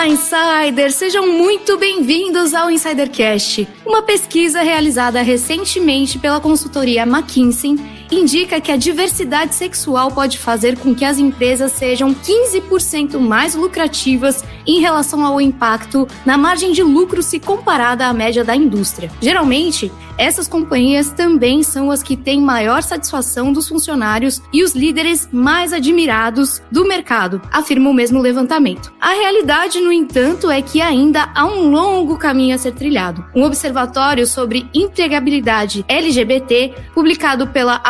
Olá, insiders! Sejam muito bem-vindos ao Insidercast, uma pesquisa realizada recentemente pela consultoria McKinsey indica que a diversidade sexual pode fazer com que as empresas sejam 15% mais lucrativas em relação ao impacto na margem de lucro se comparada à média da indústria. Geralmente, essas companhias também são as que têm maior satisfação dos funcionários e os líderes mais admirados do mercado, afirma o mesmo levantamento. A realidade, no entanto, é que ainda há um longo caminho a ser trilhado. Um observatório sobre empregabilidade LGBT, publicado pela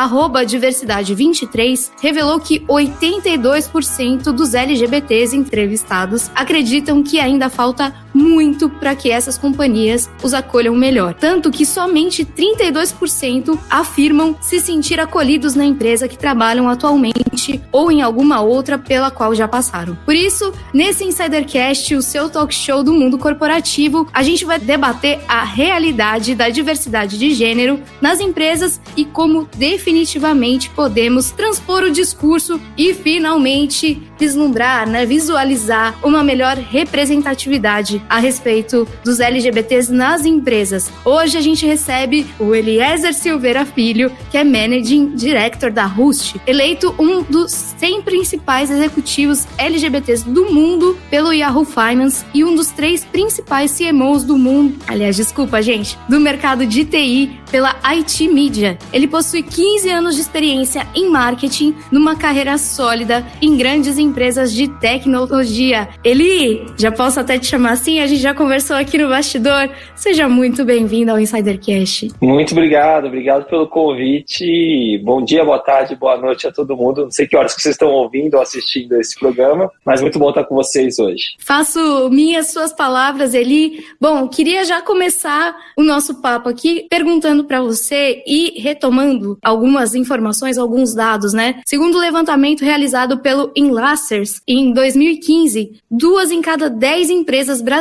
diversidade 23, revelou que 82% dos LGBTs entrevistados acreditam que ainda falta muito para que essas companhias os acolham melhor. Tanto que somente 32% afirmam se sentir acolhidos na empresa que trabalham atualmente ou em alguma outra pela qual já passaram. Por isso, nesse Insidercast, o seu talk show do mundo corporativo, a gente vai debater a realidade da diversidade de gênero nas empresas e como definitivamente podemos transpor o discurso e finalmente vislumbrar, né, visualizar uma melhor representatividade a respeito dos LGBTs nas empresas. Hoje a gente recebe o Eliezer Silveira Filho, que é Managing Director da Rust, eleito um dos 100 principais executivos LGBTs do mundo pelo Yahoo Finance e um dos três principais CMOs do mundo, aliás, desculpa, gente, do mercado de TI pela IT Media. Ele possui 15 anos de experiência em marketing, numa carreira sólida em grandes empresas de tecnologia. Eli, já posso até te chamar assim? A gente já conversou aqui no bastidor. Seja muito bem-vindo ao Insidercast. Muito obrigado, obrigado pelo convite. Bom dia, boa tarde, boa noite a todo mundo. Não sei que horas que vocês estão ouvindo ou assistindo esse programa, mas muito bom estar com vocês hoje. Faço minhas suas palavras, Eli. Bom, queria já começar o nosso papo aqui perguntando para você e retomando algumas informações, alguns dados, né? Segundo o levantamento realizado pelo Enlacers em 2015, duas em cada dez empresas brasileiras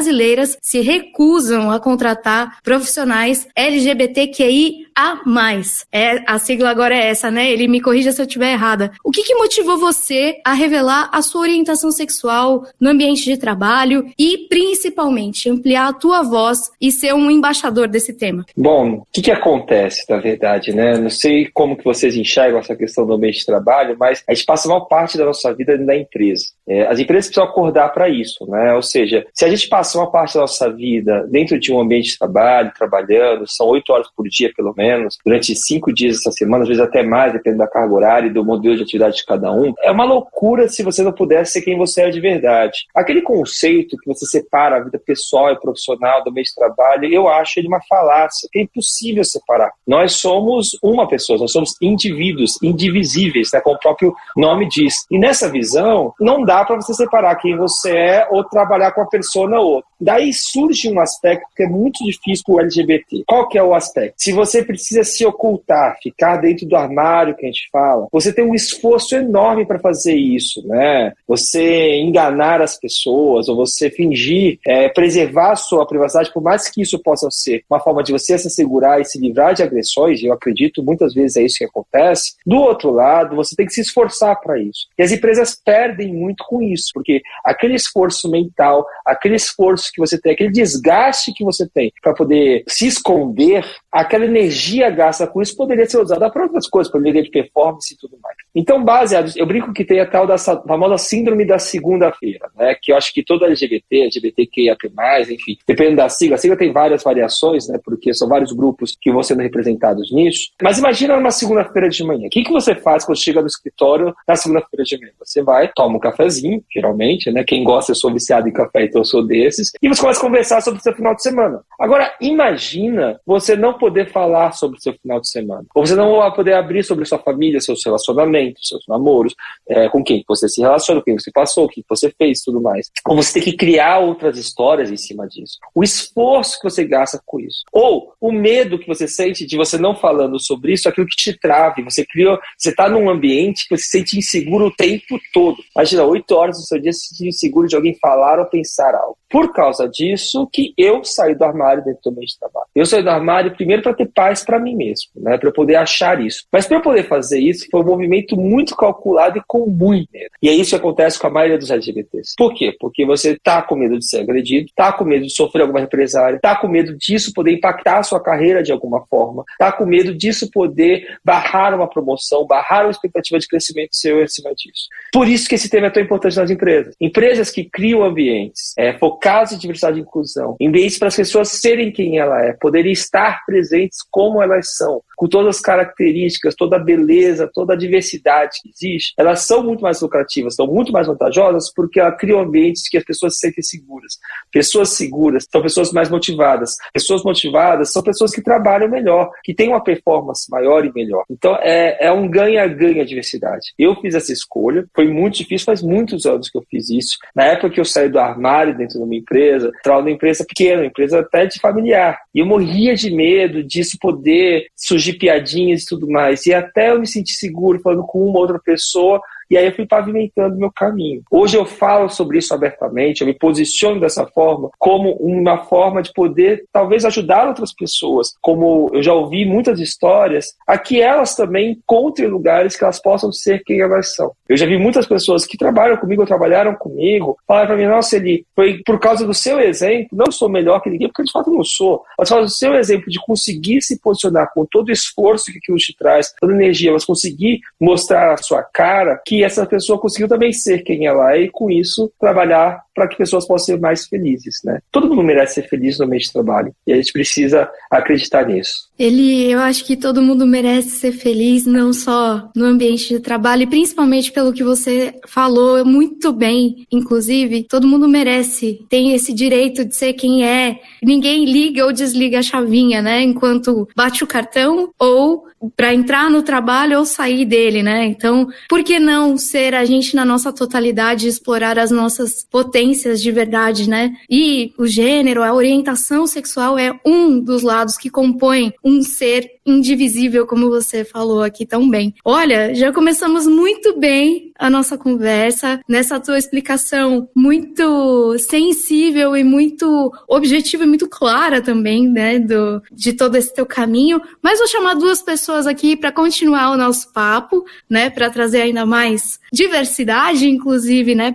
se recusam a contratar profissionais LGBTQI a mais. É, a sigla agora é essa, né? Ele me corrija se eu estiver errada. O que, que motivou você a revelar a sua orientação sexual no ambiente de trabalho e, principalmente, ampliar a tua voz e ser um embaixador desse tema? Bom, o que, que acontece, na verdade, né? Não sei como que vocês enxergam essa questão do ambiente de trabalho, mas a gente passa uma parte da nossa vida na empresa. É, as empresas precisam acordar para isso, né? Ou seja, se a gente passa uma parte da nossa vida dentro de um ambiente de trabalho, trabalhando, são oito horas por dia, pelo menos, menos, durante cinco dias essa semana, às vezes até mais, dependendo da carga horária e do modelo de atividade de cada um, é uma loucura se você não pudesse ser quem você é de verdade. Aquele conceito que você separa a vida pessoal e profissional do meio de trabalho, eu acho ele uma falácia, é impossível separar. Nós somos uma pessoa, nós somos indivíduos, indivisíveis, né, como o próprio nome diz. E nessa visão, não dá para você separar quem você é ou trabalhar com a persona ou outra. Daí surge um aspecto que é muito difícil para o LGBT. Qual que é o aspecto? Se você precisa se ocultar, ficar dentro do armário que a gente fala, você tem um esforço enorme para fazer isso, né? Você enganar as pessoas ou você fingir é, preservar a sua privacidade, por mais que isso possa ser uma forma de você se assegurar e se livrar de agressões, eu acredito muitas vezes é isso que acontece. Do outro lado, você tem que se esforçar para isso. E as empresas perdem muito com isso, porque aquele esforço mental, aquele esforço que você tem, aquele desgaste que você tem para poder se esconder, aquela energia gasta com isso poderia ser usada para outras coisas, para melhoria de performance e tudo mais. Então, baseado, eu brinco que tem a tal da famosa síndrome da segunda-feira, né? Que eu acho que toda LGBT, LGBTQIAP+, enfim, dependendo da sigla, a sigla tem várias variações, né? Porque são vários grupos que vão sendo representados nisso. Mas imagina numa segunda-feira de manhã. O que, que você faz quando chega no escritório na segunda-feira de manhã? Você vai, toma um cafezinho, geralmente, né? Quem gosta, eu sou viciado em café, então eu sou desses e você começa a conversar sobre o seu final de semana. Agora, imagina você não poder falar sobre o seu final de semana. Ou você não poder abrir sobre sua família, seus relacionamentos, seus namoros, é, com quem você se relaciona, com quem você passou, o que você fez tudo mais. Ou você tem que criar outras histórias em cima disso. O esforço que você gasta com isso. Ou o medo que você sente de você não falando sobre isso, aquilo que te trave. Você criou, você está num ambiente que você se sente inseguro o tempo todo. Imagina, oito horas do seu dia se sentir inseguro de alguém falar ou pensar algo. Por causa disso que eu saí do armário dentro do meio de trabalho. Eu saí do armário primeiro para ter paz para mim mesmo, né, para eu poder achar isso. Mas para eu poder fazer isso, foi um movimento muito calculado e com muito medo. E é isso que acontece com a maioria dos LGBTs. Por quê? Porque você tá com medo de ser agredido, tá com medo de sofrer alguma represária, tá com medo disso poder impactar a sua carreira de alguma forma, tá com medo disso poder barrar uma promoção, barrar uma expectativa de crescimento seu em cima disso. Por isso que esse tema é tão importante nas empresas. Empresas que criam ambientes é, focados diversidade e inclusão, ambientes para as pessoas serem quem ela é, poderem estar presentes como elas são, com todas as características, toda a beleza, toda a diversidade que existe, elas são muito mais lucrativas, são muito mais vantajosas porque elas criam ambientes que as pessoas se sentem seguras. Pessoas seguras são pessoas mais motivadas. Pessoas motivadas são pessoas que trabalham melhor, que têm uma performance maior e melhor. Então é, é um ganha-ganha diversidade. Eu fiz essa escolha, foi muito difícil, faz muitos anos que eu fiz isso. Na época que eu saí do armário dentro de uma empresa, trabalhava numa empresa pequena, empresa até de familiar. E eu morria de medo disso poder surgir piadinhas e tudo mais. E até eu me sentir seguro falando com uma outra pessoa e aí eu fui pavimentando meu caminho. Hoje eu falo sobre isso abertamente, eu me posiciono dessa forma como uma forma de poder talvez ajudar outras pessoas. Como eu já ouvi muitas histórias, a que elas também encontrem lugares que elas possam ser quem elas são. Eu já vi muitas pessoas que trabalham comigo ou trabalharam comigo falar para mim: nossa, ele foi por causa do seu exemplo, não sou melhor que ninguém, porque de fato não sou, mas por causa do seu exemplo de conseguir se posicionar com todo o esforço que aquilo te traz, toda a energia, mas conseguir mostrar a sua cara, que essa pessoa conseguiu também ser quem ela é e, com isso, trabalhar para que pessoas possam ser mais felizes. Né? Todo mundo merece ser feliz no meio de trabalho e a gente precisa acreditar nisso. Ele, eu acho que todo mundo merece ser feliz, não só no ambiente de trabalho, e principalmente pelo que você falou muito bem, inclusive, todo mundo merece, tem esse direito de ser quem é. Ninguém liga ou desliga a chavinha, né? Enquanto bate o cartão ou para entrar no trabalho ou sair dele, né? Então, por que não ser a gente na nossa totalidade explorar as nossas potências de verdade, né? E o gênero, a orientação sexual é um dos lados que compõem um ser indivisível, como você falou aqui tão bem. Olha, já começamos muito bem a nossa conversa nessa tua explicação muito sensível e muito objetiva e muito clara também, né, do, de todo esse teu caminho. Mas vou chamar duas pessoas aqui para continuar o nosso papo, né, para trazer ainda mais diversidade, inclusive, né,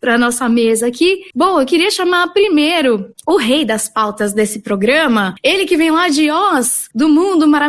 para nossa mesa aqui. Bom, eu queria chamar primeiro o rei das pautas desse programa, ele que vem lá de Oz, do mundo maravilhoso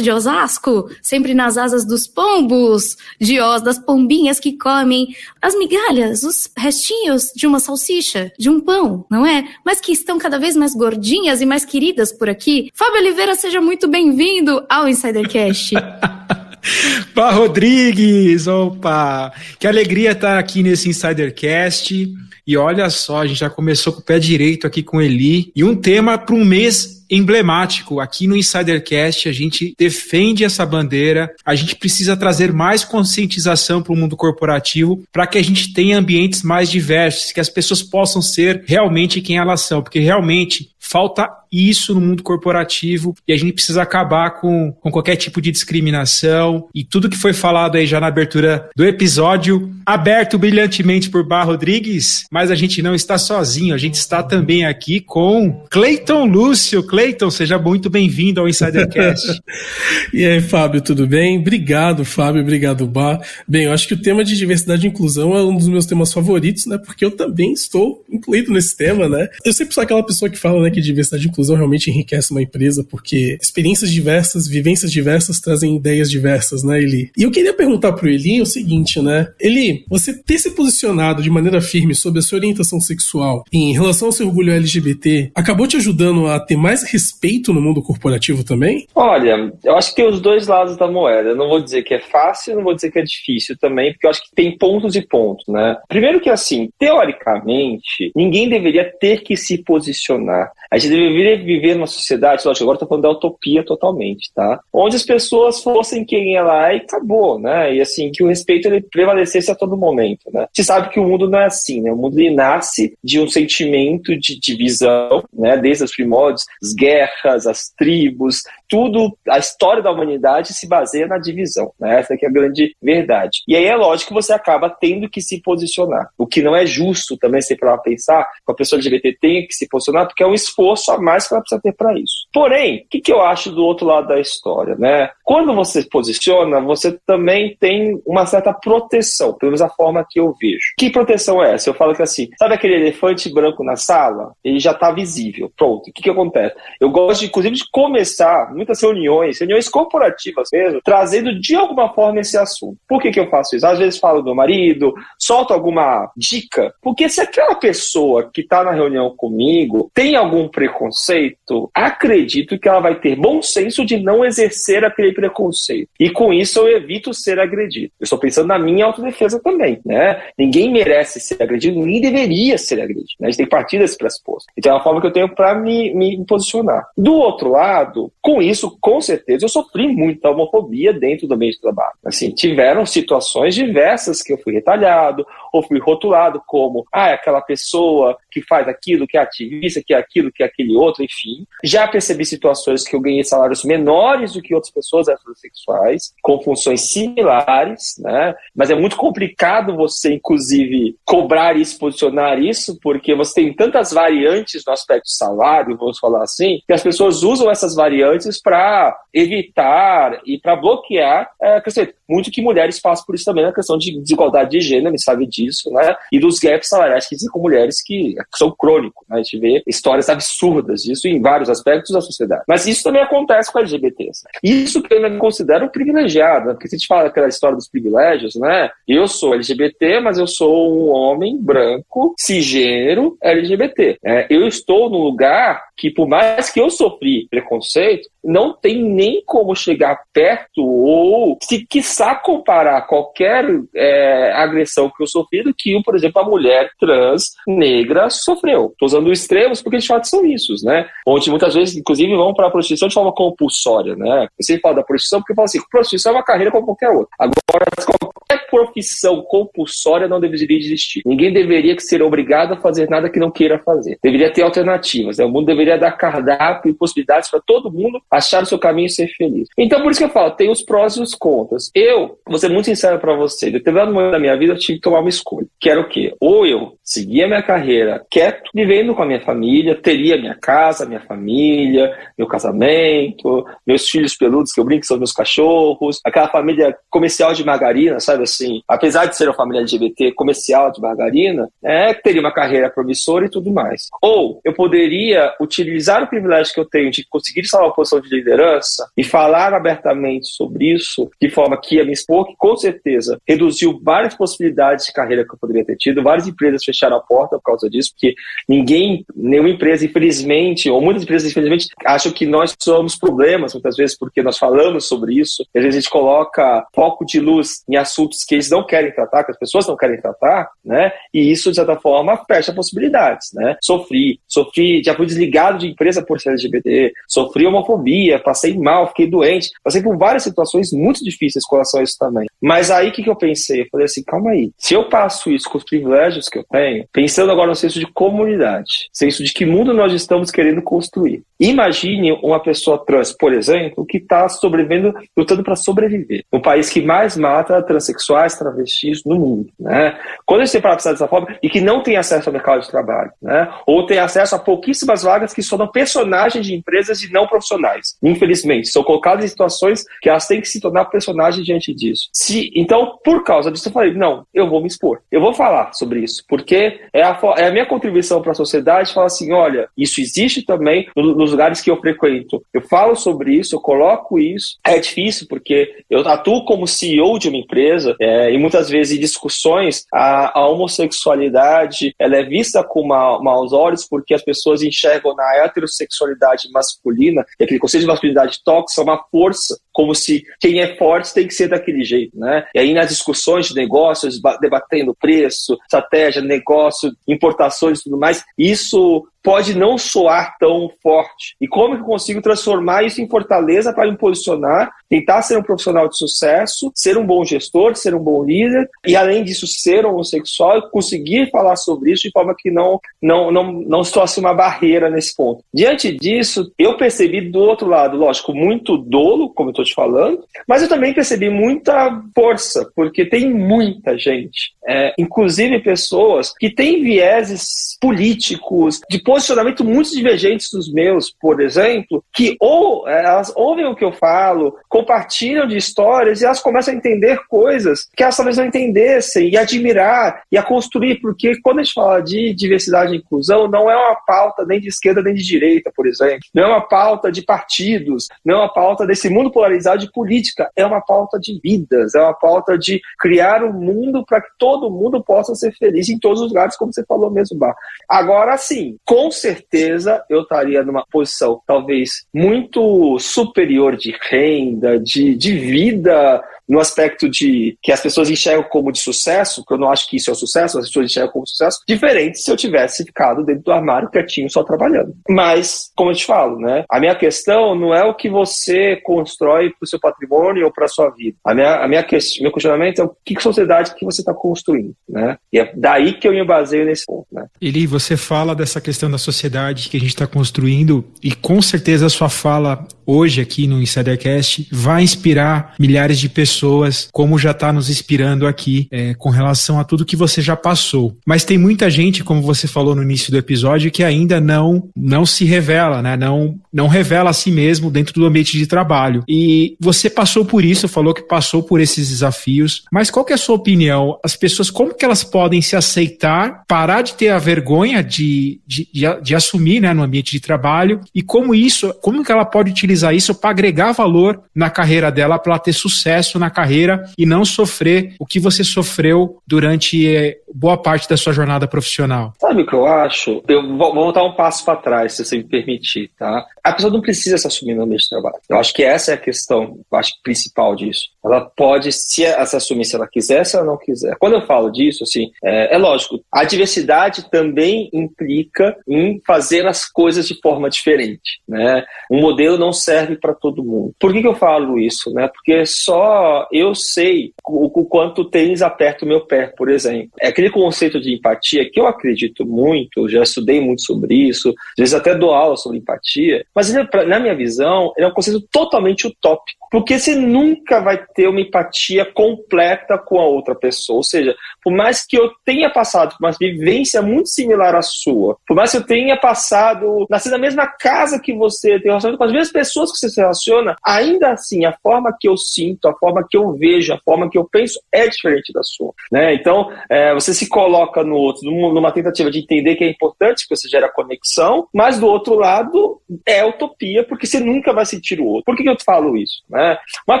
de Osasco, sempre nas asas dos pombos de Oz, das pombinhas que comem as migalhas, os restinhos de uma salsicha, de um pão, não é? Mas que estão cada vez mais gordinhas e mais queridas por aqui. Fábio Oliveira, seja muito bem-vindo ao Insidercast. Pá Rodrigues, opa! Que alegria estar aqui nesse Insidercast. E olha só, a gente já começou com o pé direito aqui com Eli. E um tema para um mês emblemático. Aqui no Insidercast, a gente defende essa bandeira. A gente precisa trazer mais conscientização para o mundo corporativo para que a gente tenha ambientes mais diversos, que as pessoas possam ser realmente quem elas são, porque realmente falta isso no mundo corporativo e a gente precisa acabar com, com qualquer tipo de discriminação e tudo que foi falado aí já na abertura do episódio, aberto brilhantemente por Bar Rodrigues, mas a gente não está sozinho, a gente está também aqui com Cleiton Lúcio. Cleiton, seja muito bem-vindo ao Insidercast. e aí, Fábio, tudo bem? Obrigado, Fábio, obrigado, Bar. Bem, eu acho que o tema de diversidade e inclusão é um dos meus temas favoritos, né? Porque eu também estou incluído nesse tema, né? Eu sempre sou aquela pessoa que fala, né, que diversidade e inclusão realmente enriquece uma empresa, porque experiências diversas, vivências diversas trazem ideias diversas, né, Eli? E eu queria perguntar pro Eli o seguinte, né? Eli, você ter se posicionado de maneira firme sobre a sua orientação sexual em relação ao seu orgulho LGBT acabou te ajudando a ter mais respeito no mundo corporativo também? Olha, eu acho que tem os dois lados da moeda. Eu não vou dizer que é fácil, não vou dizer que é difícil também, porque eu acho que tem pontos e pontos, né? Primeiro que assim, teoricamente, ninguém deveria ter que se posicionar. A gente deveria viver numa sociedade, lógico, agora estou falando da utopia totalmente, tá? Onde as pessoas fossem quem ela é e acabou, né? E assim, que o respeito ele prevalecesse a todo momento, né? Você sabe que o mundo não é assim, né? O mundo ele nasce de um sentimento de divisão, né? Desde os primórdios, as guerras, as tribos, tudo, a história da humanidade se baseia na divisão. Né? Essa é a grande verdade. E aí é lógico que você acaba tendo que se posicionar. O que não é justo também, se para pensar, que a pessoa LGBT tenha que se posicionar, porque é um esforço a mais que ela precisa ter para isso. Porém, o que, que eu acho do outro lado da história? Né? Quando você se posiciona, você também tem uma certa proteção, pelo menos a forma que eu vejo. Que proteção é essa? Eu falo que assim, sabe aquele elefante branco na sala? Ele já está visível. Pronto. O que, que acontece? Eu gosto, inclusive, de começar muitas reuniões, reuniões corporativas mesmo, trazendo de alguma forma esse assunto. Por que, que eu faço isso? Às vezes falo do marido, solto alguma dica, porque se aquela pessoa que está na reunião comigo tem algum preconceito, acredito que ela vai ter bom senso de não exercer aquele preconceito. E com isso eu evito ser agredido. Eu estou pensando na minha autodefesa também, né? Ninguém merece ser agredido, ninguém deveria ser agredido. Né? A gente tem que partir desse pressuposto. Então é uma forma que eu tenho para me, me posicionar. Do outro lado, com isso, com certeza, eu sofri muita homofobia dentro do meio de trabalho. Assim, tiveram situações diversas que eu fui retalhado, lado, ou fui rotulado como, ah, é aquela pessoa que faz aquilo, que é ativista, que é aquilo, que é aquele outro, enfim. Já percebi situações que eu ganhei salários menores do que outras pessoas heterossexuais, com funções similares, né? Mas é muito complicado você, inclusive, cobrar isso, posicionar isso, porque você tem tantas variantes no aspecto salário, vamos falar assim, que as pessoas usam essas variantes para evitar e para bloquear é, muito que mulheres passam por isso também na questão de desigualdade de gênero, sabe disso, né? E dos gaps salariais que existem com mulheres que são crônicos. Né? A gente vê histórias absurdas disso em vários aspectos da sociedade. Mas isso também acontece com LGBTs. Isso que eu ainda considero privilegiado, né? porque se a gente fala aquela história dos privilégios, né? Eu sou LGBT, mas eu sou um homem branco, cisgênero, LGBT. É, eu estou num lugar que, por mais que eu sofri preconceito, não tem nem como chegar perto ou, se quiçá, comparar qualquer é, agressão que eu sofri do que, por exemplo, a mulher trans negra sofreu. Estou usando extremos porque de fato são isso, né? Onde muitas vezes, inclusive, vão para a prostituição de forma compulsória, né? Eu falo da prostituição porque eu falo assim: prostituição é uma carreira como qualquer outra. Agora, qualquer profissão compulsória não deveria existir. Ninguém deveria ser obrigado a fazer nada que não queira fazer. Deveria ter alternativas. Né? O mundo deveria dar cardápio e possibilidades para todo mundo achar o seu caminho e ser feliz. Então, por isso que eu falo, tem os prós e os contras. Eu, vou ser muito sincero para você, em determinado momento da minha vida, eu tive que tomar uma escolha. Que era o quê? Ou eu seguia minha carreira quieto, vivendo com a minha família, teria minha casa, minha família, meu casamento, meus filhos peludos, que eu brinco, são meus cachorros, aquela família comercial de margarina, sabe assim? Apesar de ser uma família LGBT comercial de margarina, é, teria uma carreira promissora e tudo mais. Ou eu poderia utilizar o privilégio que eu tenho de conseguir salvar uma posição de liderança e falar abertamente sobre isso, de forma que ia me expor, que com certeza reduziu várias possibilidades de carreira que eu poderia ter tido, várias empresas fecharam a porta por causa disso, porque ninguém, nenhuma empresa, infelizmente, ou muitas empresas, infelizmente, acham que nós somos problemas, muitas vezes, porque nós falamos sobre isso. Às vezes a gente coloca foco de luz em assuntos que eles não querem tratar, que as pessoas não querem tratar, né? E isso, de certa forma, fecha possibilidades, né? Sofri, sofri, já fui desligado de empresa por ser LGBT, sofri homofobia, passei mal, fiquei doente, passei por várias situações muito difíceis com relação a isso também. Mas aí o que, que eu pensei? Eu falei assim, calma aí, se eu passo isso com os privilégios que eu tenho, pensando agora no senso de comunidade, senso de que mundo nós estamos querendo construir. Imagine uma pessoa trans, por exemplo, que está sobrevivendo, lutando para sobreviver. No país que mais mata transexuais, travestis no mundo. Né? Quando a gente pensar dessa forma, e que não tem acesso ao mercado de trabalho, né? ou tem acesso a pouquíssimas vagas que dão personagens de empresas e não profissionais. Infelizmente, são colocadas em situações que elas têm que se tornar personagens diante disso. Se, então, por causa disso, eu falei, não, eu vou me expor. Eu vou falar sobre isso, porque é a, é a minha contribuição para a sociedade falar assim: olha, isso existe também nos lugares que eu frequento. Eu falo sobre isso, eu coloco isso. É difícil porque eu atuo como CEO de uma empresa é, e muitas vezes em discussões a, a homossexualidade ela é vista com ma, maus olhos porque as pessoas enxergam na heterossexualidade masculina e aquele conceito de masculinidade tóxica uma força como se quem é forte tem que ser daquele jeito, né? E aí nas discussões de negócios, debatendo preço, estratégia, negócio, importações e tudo mais, isso pode não soar tão forte. E como que eu consigo transformar isso em fortaleza para me posicionar, tentar ser um profissional de sucesso, ser um bom gestor, ser um bom líder e além disso ser homossexual e conseguir falar sobre isso de forma que não não não não se torne uma barreira nesse ponto. Diante disso, eu percebi do outro lado, lógico, muito dolo, como eu estou te falando, mas eu também percebi muita força, porque tem muita gente, é, inclusive pessoas que têm vieses políticos de posicionamento muito divergentes dos meus, por exemplo, que ou é, elas ouvem o que eu falo, compartilham de histórias e elas começam a entender coisas que elas talvez não entendessem e admirar e a construir, porque quando a gente fala de diversidade e inclusão, não é uma pauta nem de esquerda nem de direita, por exemplo, não é uma pauta de partidos, não é uma pauta desse mundo polarizado de política, é uma pauta de vidas, é uma pauta de criar um mundo para que todo mundo possa ser feliz em todos os lugares, como você falou mesmo, Bar. Agora sim, com certeza eu estaria numa posição talvez muito superior de renda, de, de vida no aspecto de que as pessoas enxergam como de sucesso, que eu não acho que isso é o sucesso, as pessoas enxergam como sucesso, diferente se eu tivesse ficado dentro do armário quietinho só trabalhando. Mas, como eu te falo, né, a minha questão não é o que você constrói para o seu patrimônio ou para a sua vida. A minha, a minha meu questionamento é o que sociedade que você está construindo, né? E é daí que eu me baseio nesse ponto, né? Eli, você fala dessa questão da sociedade que a gente está construindo e com certeza a sua fala hoje aqui no Insidercast vai inspirar milhares de pessoas, como já está nos inspirando aqui é, com relação a tudo que você já passou. Mas tem muita gente, como você falou no início do episódio, que ainda não não se revela, né? Não não revela a si mesmo dentro do ambiente de trabalho. E você passou por isso, falou que passou por esses desafios. Mas qual que é a sua opinião? As pessoas como que elas podem se aceitar, parar de ter a vergonha de, de, de, de assumir, né, no ambiente de trabalho e como isso, como que ela pode utilizar utilizar isso para agregar valor na carreira dela, para ela ter sucesso na carreira e não sofrer o que você sofreu durante eh, boa parte da sua jornada profissional? Sabe o que eu acho? Eu vou voltar um passo para trás, se você me permitir, tá? A pessoa não precisa se assumir no ambiente de trabalho. Eu acho que essa é a questão, acho principal disso. Ela pode se, se assumir se ela quiser, se ela não quiser. Quando eu falo disso, assim, é, é lógico, a diversidade também implica em fazer as coisas de forma diferente, né? Um modelo não serve para todo mundo. Por que, que eu falo isso, né? Porque só eu sei o, o quanto o tênis aperta o meu pé, por exemplo. É aquele conceito de empatia que eu acredito muito, já estudei muito sobre isso, às vezes até dou aula sobre empatia, mas na minha visão, ele é um conceito totalmente utópico, porque você nunca vai ter uma empatia completa com a outra pessoa, ou seja, por mais que eu tenha passado por uma vivência muito similar à sua, por mais que eu tenha passado, nascido na mesma casa que você, tenha relacionado com as mesmas pessoas que você se relaciona, ainda assim, a forma que eu sinto, a forma que eu vejo, a forma que eu penso é diferente da sua. Né? Então, é, você se coloca no outro numa tentativa de entender que é importante que você gera conexão, mas do outro lado é utopia, porque você nunca vai sentir o outro. Por que, que eu falo isso? Né? Uma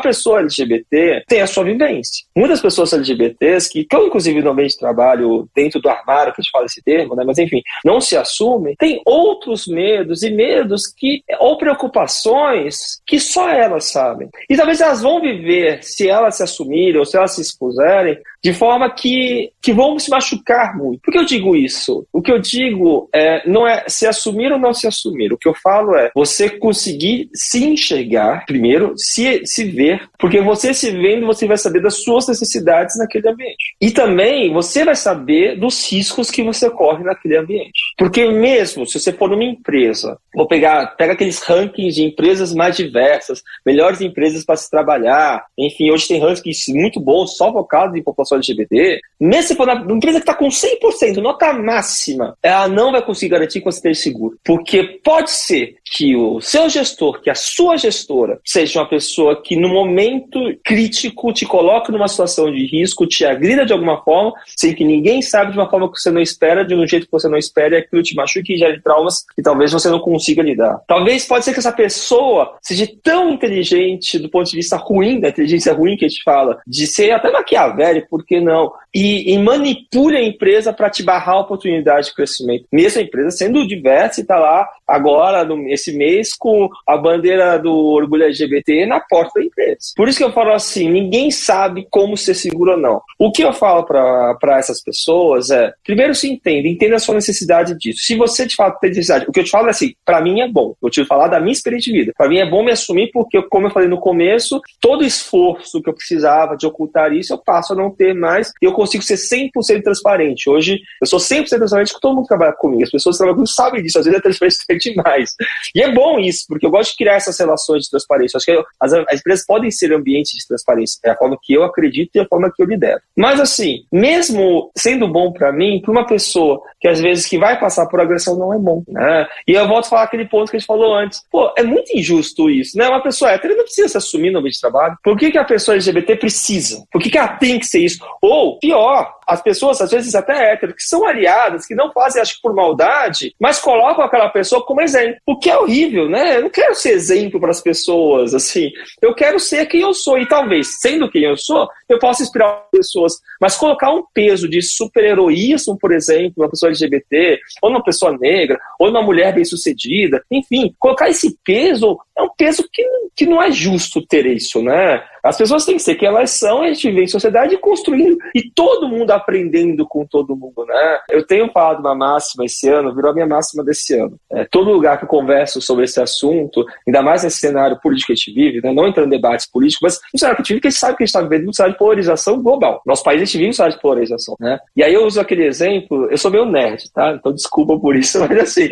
pessoa LGBT tem a sua vivência. Muitas pessoas LGBTs, que, eu inclusive no ambiente de trabalho, dentro do armário, que a gente fala esse termo, né? mas enfim, não se assumem, tem outros medos e medos que, ou preocupações que só elas sabem. E talvez elas vão viver, se elas se assumirem ou se elas se expuserem, de forma que, que vão se machucar muito. Por que eu digo isso? O que eu digo é, não é se assumir ou não se assumir. O que eu falo é você conseguir se enxergar, primeiro, se, se ver, porque você se vendo, você vai saber das suas necessidades naquele ambiente. E também você vai saber dos riscos que você corre naquele ambiente. Porque mesmo se você for numa empresa, vou pegar, pega aqueles rankings de empresas mais diversas, melhores empresas para se trabalhar, enfim, hoje tem rankings muito bons, só focados em população LGBT, mesmo na empresa que está com 100%, nota máxima, ela não vai conseguir garantir que você esteja seguro. Porque pode ser que o seu gestor, que a sua gestora, seja uma pessoa que no momento crítico te coloca numa situação de risco, te agrida de alguma forma, sem que ninguém saiba de uma forma que você não espera, de um jeito que você não espera, e aquilo te machuque e gere traumas que talvez você não consiga lidar. Talvez pode ser que essa pessoa seja tão inteligente do ponto de vista ruim, da inteligência ruim que a gente fala, de ser até maquiavélico, por que não? E, e manipule a empresa para te barrar a oportunidade de crescimento. Mesmo a empresa sendo diversa e está lá agora, no, esse mês, com a bandeira do orgulho LGBT na porta da empresa. Por isso que eu falo assim: ninguém sabe como ser seguro ou não. O que eu falo para essas pessoas é: primeiro se entenda, entenda a sua necessidade disso. Se você de fato tem necessidade, o que eu te falo é assim: para mim é bom. Eu te falar da minha experiência de vida. Para mim é bom me assumir, porque, como eu falei no começo, todo esforço que eu precisava de ocultar isso, eu passo a não ter mais e eu consigo ser 100% transparente. Hoje, eu sou 100% transparente com todo mundo que trabalha comigo. As pessoas que trabalham comigo sabem disso, às vezes é transparente demais. E é bom isso, porque eu gosto de criar essas relações de transparência. Acho que as, as empresas podem ser ambientes de transparência. É a forma que eu acredito e a forma que eu lidero. Mas, assim, mesmo sendo bom para mim, para uma pessoa que às vezes que vai passar por agressão não é bom. Né? E eu volto a falar aquele ponto que a gente falou antes. Pô, é muito injusto isso, né? Uma pessoa hétero não precisa se assumir no meio de trabalho. Por que, que a pessoa LGBT precisa? Por que, que ela tem que ser isso? Ou, pior, as pessoas, às vezes até héteros, que são aliadas, que não fazem, acho que por maldade, mas colocam aquela pessoa como exemplo. O que é horrível, né? Eu não quero ser exemplo para as pessoas, assim. Eu quero ser quem eu sou. E talvez, sendo quem eu sou, eu possa inspirar pessoas. Mas colocar um peso de super-heroísmo, por exemplo, uma pessoa LGBT, ou uma pessoa negra, ou uma mulher bem-sucedida, enfim, colocar esse peso é um peso que, que não é justo ter isso, né? As pessoas têm que ser quem elas são, a gente vive em sociedade construindo e todo mundo aprendendo com todo mundo, né? Eu tenho falado uma máxima esse ano, virou a minha máxima desse ano. É, todo lugar que eu converso sobre esse assunto, ainda mais nesse cenário político que a gente vive, né? não entrando em debates políticos, mas no cenário que a gente vive, que a gente sabe que a gente está vivendo um cenário de polarização global. Nosso país a gente vive um cenário de polarização, né? E aí eu uso aquele exemplo, eu sou meio nerd, tá? Então desculpa por isso, mas assim.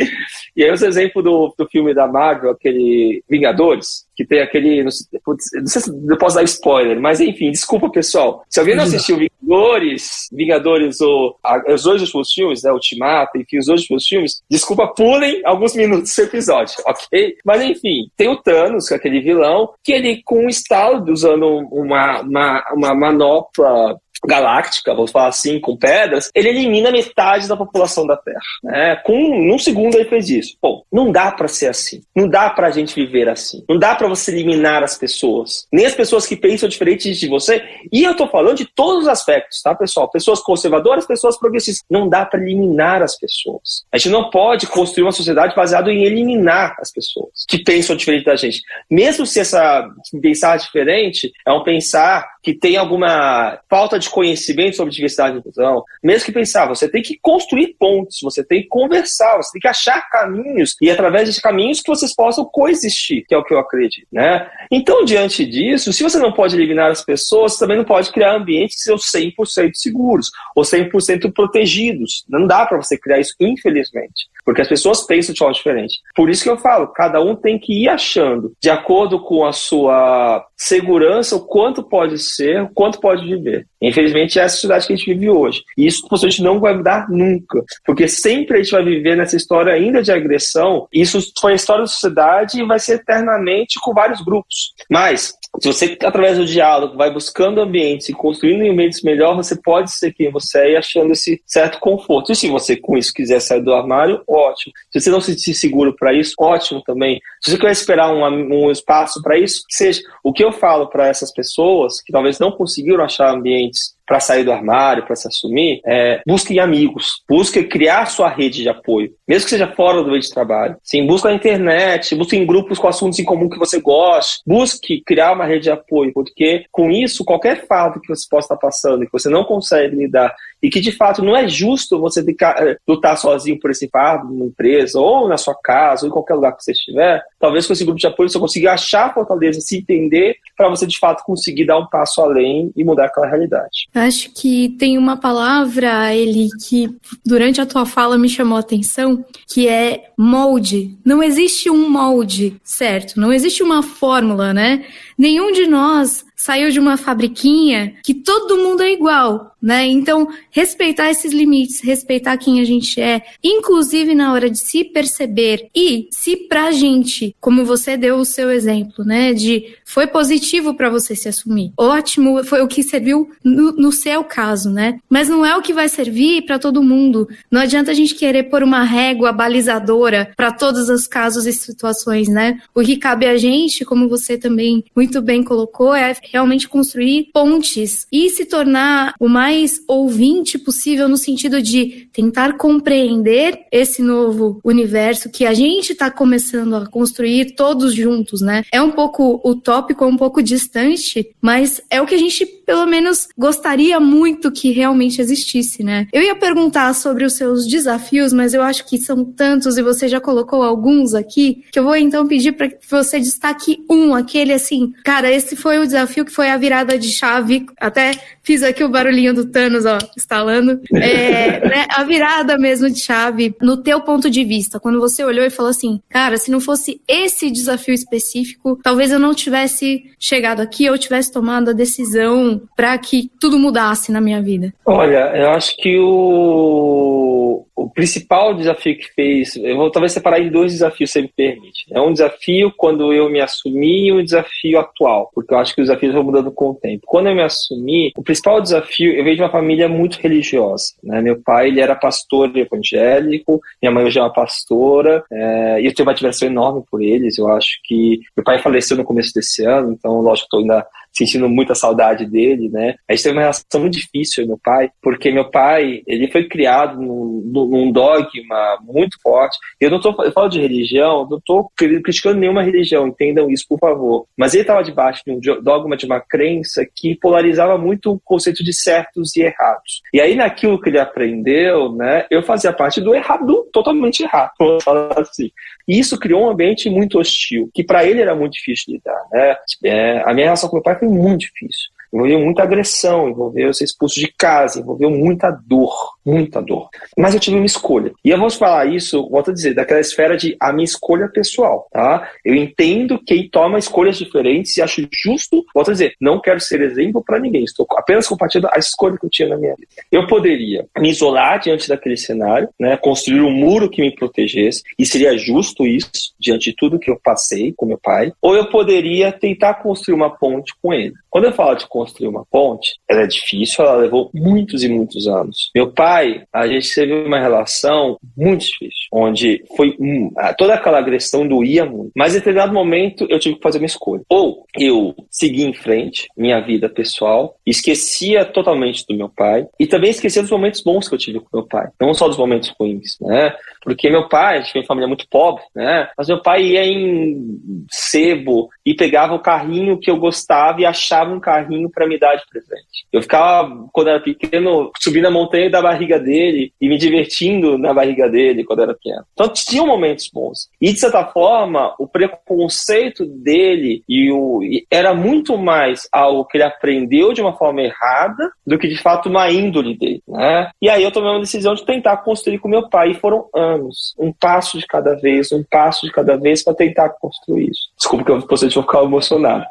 E aí eu uso o exemplo do, do filme da Marvel, aquele Vingadores, que tem aquele. Não sei, não sei se eu posso dar spoiler, mas enfim, desculpa pessoal. Se alguém não assistiu Vingadores, Vingadores ou a, os dois últimos filmes, né, Ultimato, enfim, os dois últimos filmes, desculpa, pulem alguns minutos do episódio, ok? Mas enfim, tem o Thanos, que é aquele vilão, que ele com um estalo, usando uma, uma, uma manopla galáctica, vamos falar assim, com pedras, ele elimina metade da população da Terra. Né? Com num segundo ele fez isso. Bom, não dá para ser assim. Não dá para a gente viver assim. Não dá para você eliminar as pessoas, nem as pessoas que pensam diferente de você. E eu tô falando de todos os aspectos, tá, pessoal? Pessoas conservadoras, pessoas progressistas. Não dá para eliminar as pessoas. A gente não pode construir uma sociedade baseada em eliminar as pessoas que pensam diferente da gente. Mesmo se essa pensar diferente é um pensar que tem alguma falta de conhecimento sobre diversidade e inclusão, mesmo que pensar, você tem que construir pontes, você tem que conversar, você tem que achar caminhos e através desses caminhos que vocês possam coexistir, que é o que eu acredito, né? Então, diante disso, se você não pode eliminar as pessoas, você também não pode criar ambientes que sejam 100% seguros ou 100% protegidos. Não dá para você criar isso, infelizmente, porque as pessoas pensam de forma diferente. Por isso que eu falo, cada um tem que ir achando, de acordo com a sua segurança, o quanto pode ser, o quanto pode viver. Infelizmente, é essa sociedade que a gente vive hoje. E isso possivelmente não vai mudar nunca. Porque sempre a gente vai viver nessa história ainda de agressão. Isso foi a história da sociedade e vai ser eternamente com vários grupos. Mas, se você, através do diálogo, vai buscando ambientes e construindo ambientes melhor, você pode ser quem você é e achando esse certo conforto. E se você, com isso, quiser sair do armário, ótimo. Se você não se sentir seguro para isso, ótimo também. Se você quer esperar um, um espaço para isso, seja. O que eu falo para essas pessoas que talvez não conseguiram achar ambientes para sair do armário, para se assumir, é, busquem amigos, busque criar sua rede de apoio, mesmo que seja fora do meio de trabalho. Sim, busque na internet, busque em grupos com assuntos em comum que você goste, busque criar uma rede de apoio, porque com isso, qualquer fato que você possa estar passando, que você não consegue lidar, e que de fato não é justo você ficar, é, lutar sozinho por esse fardo numa empresa, ou na sua casa, ou em qualquer lugar que você estiver, talvez com esse grupo de apoio você consiga achar a fortaleza, se entender, para você de fato conseguir dar um passo além e mudar aquela realidade. Acho que tem uma palavra, ele que durante a tua fala me chamou a atenção, que é molde. Não existe um molde, certo? Não existe uma fórmula, né? Nenhum de nós saiu de uma fabriquinha que todo mundo é igual, né? Então, respeitar esses limites, respeitar quem a gente é, inclusive na hora de se perceber e se pra gente, como você deu o seu exemplo, né, de foi positivo para você se assumir. Ótimo, foi o que serviu no, no seu caso, né? Mas não é o que vai servir para todo mundo. Não adianta a gente querer pôr uma régua balizadora para todos os casos e situações, né? O que cabe a gente, como você também muito bem colocou, é realmente construir pontes e se tornar o mais ouvinte possível no sentido de tentar compreender esse novo universo que a gente está começando a construir todos juntos, né? É um pouco utópico, é um pouco distante, mas é o que a gente pelo menos gostaria muito que realmente existisse, né? Eu ia perguntar sobre os seus desafios, mas eu acho que são tantos e você já colocou alguns aqui, que eu vou então pedir para que você destaque um, aquele assim, cara, esse foi o desafio que foi a virada de chave, até fiz aqui o barulhinho do Thanos, ó, instalando, é, né, a virada mesmo de chave no teu ponto de vista, quando você olhou e falou assim, cara, se não fosse esse desafio específico, talvez eu não tivesse chegado aqui, eu tivesse tomado a decisão para que tudo mudasse na minha vida? Olha, eu acho que o, o principal desafio que fez, eu vou talvez separar em dois desafios, se me permite. É um desafio quando eu me assumi e um desafio atual, porque eu acho que os desafios vão mudando com o tempo. Quando eu me assumi, o principal desafio, eu vejo de uma família muito religiosa. Né? Meu pai ele era pastor evangélico, minha mãe hoje é uma pastora, é, e eu tenho uma admiração enorme por eles. Eu acho que meu pai faleceu no começo desse ano, então lógico estou ainda sentindo muita saudade dele, né? A gente teve uma relação muito difícil, meu pai, porque meu pai, ele foi criado num, num dogma muito forte. Eu não tô, eu falo de religião, não tô criticando nenhuma religião, entendam isso, por favor. Mas ele estava debaixo de um dogma, de uma crença que polarizava muito o conceito de certos e errados. E aí, naquilo que ele aprendeu, né, eu fazia parte do errado, totalmente errado, vou falar assim. E isso criou um ambiente muito hostil, que para ele era muito difícil de lidar, né? É, a minha relação com meu pai foi muito difícil envolveu muita agressão, envolveu ser expulso de casa, envolveu muita dor, muita dor. Mas eu tive uma escolha. E eu vou falar isso, volto a dizer, daquela esfera de a minha escolha pessoal, tá? Eu entendo quem toma escolhas diferentes e acho justo, volto a dizer, não quero ser exemplo para ninguém, estou apenas compartilhando a escolha que eu tinha na minha vida. Eu poderia me isolar diante daquele cenário, né, construir um muro que me protegesse, e seria justo isso, diante de tudo que eu passei com meu pai, ou eu poderia tentar construir uma ponte com ele. Quando eu falo de construir uma ponte, ela é difícil, ela levou muitos e muitos anos. Meu pai, a gente teve uma relação muito difícil, onde foi hum, toda aquela agressão doía muito. Mas em determinado momento eu tive que fazer uma escolha. Ou eu segui em frente, minha vida pessoal, esquecia totalmente do meu pai e também esquecia dos momentos bons que eu tive com meu pai, não só dos momentos ruins, né? Porque meu pai, a gente uma família muito pobre, né? Mas meu pai ia em sebo e pegava o carrinho que eu gostava e achava um carrinho para me dar de presente. Eu ficava, quando era pequeno, subindo a montanha da barriga dele e me divertindo na barriga dele quando era pequeno. Então tinha momentos bons. E de certa forma, o preconceito dele e o, e era muito mais algo que ele aprendeu de uma forma errada do que de fato uma índole dele, né? E aí eu tomei uma decisão de tentar construir com meu pai e foram anos, um passo de cada vez, um passo de cada vez para tentar construir isso. Desculpa que eu posso ficar emocionado.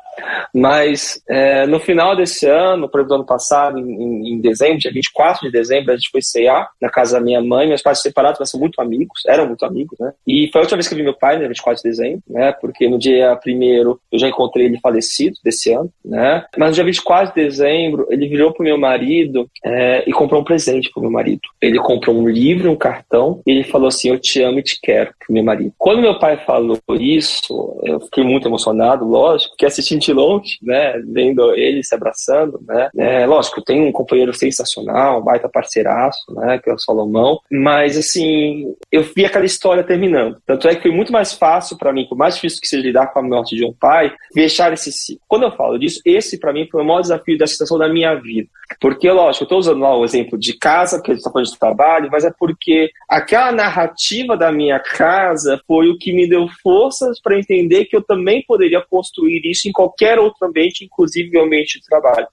Mas é, no final desse ano, por exemplo, do ano passado, em, em, dezembro, dia 24 de dezembro, a gente foi cear na casa da minha mãe. Meus pais separados, mas são muito amigos, eram muito amigos, né? E foi a última vez que eu vi meu pai, dia 24 de dezembro, né? Porque no dia primeiro eu já encontrei ele falecido desse ano, né? Mas no dia 24 de dezembro, ele virou pro meu marido é, e comprou um presente pro meu marido. Ele comprou um livro, um cartão, e ele falou assim: Eu te amo e te quero, pro meu marido. Quando meu pai falou isso, eu fiquei muito emocionado, lógico, porque assistindo de longe, né, vendo ele se abraçando, né, é, lógico, tem um companheiro sensacional, um baita parceiraço, né, que é o Salomão, mas assim, eu vi aquela história terminando, tanto é que foi muito mais fácil para mim, por mais difícil que seja lidar com a morte de um pai, fechar esse ciclo. Quando eu falo disso, esse para mim foi o maior desafio da situação da minha vida, porque, lógico, eu estou usando lá o exemplo de casa, porque a gente está falando de trabalho, mas é porque aquela narrativa da minha casa foi o que me deu forças para entender que eu também poderia construir isso em qualquer outro ambiente, inclusive o ambiente trabalho.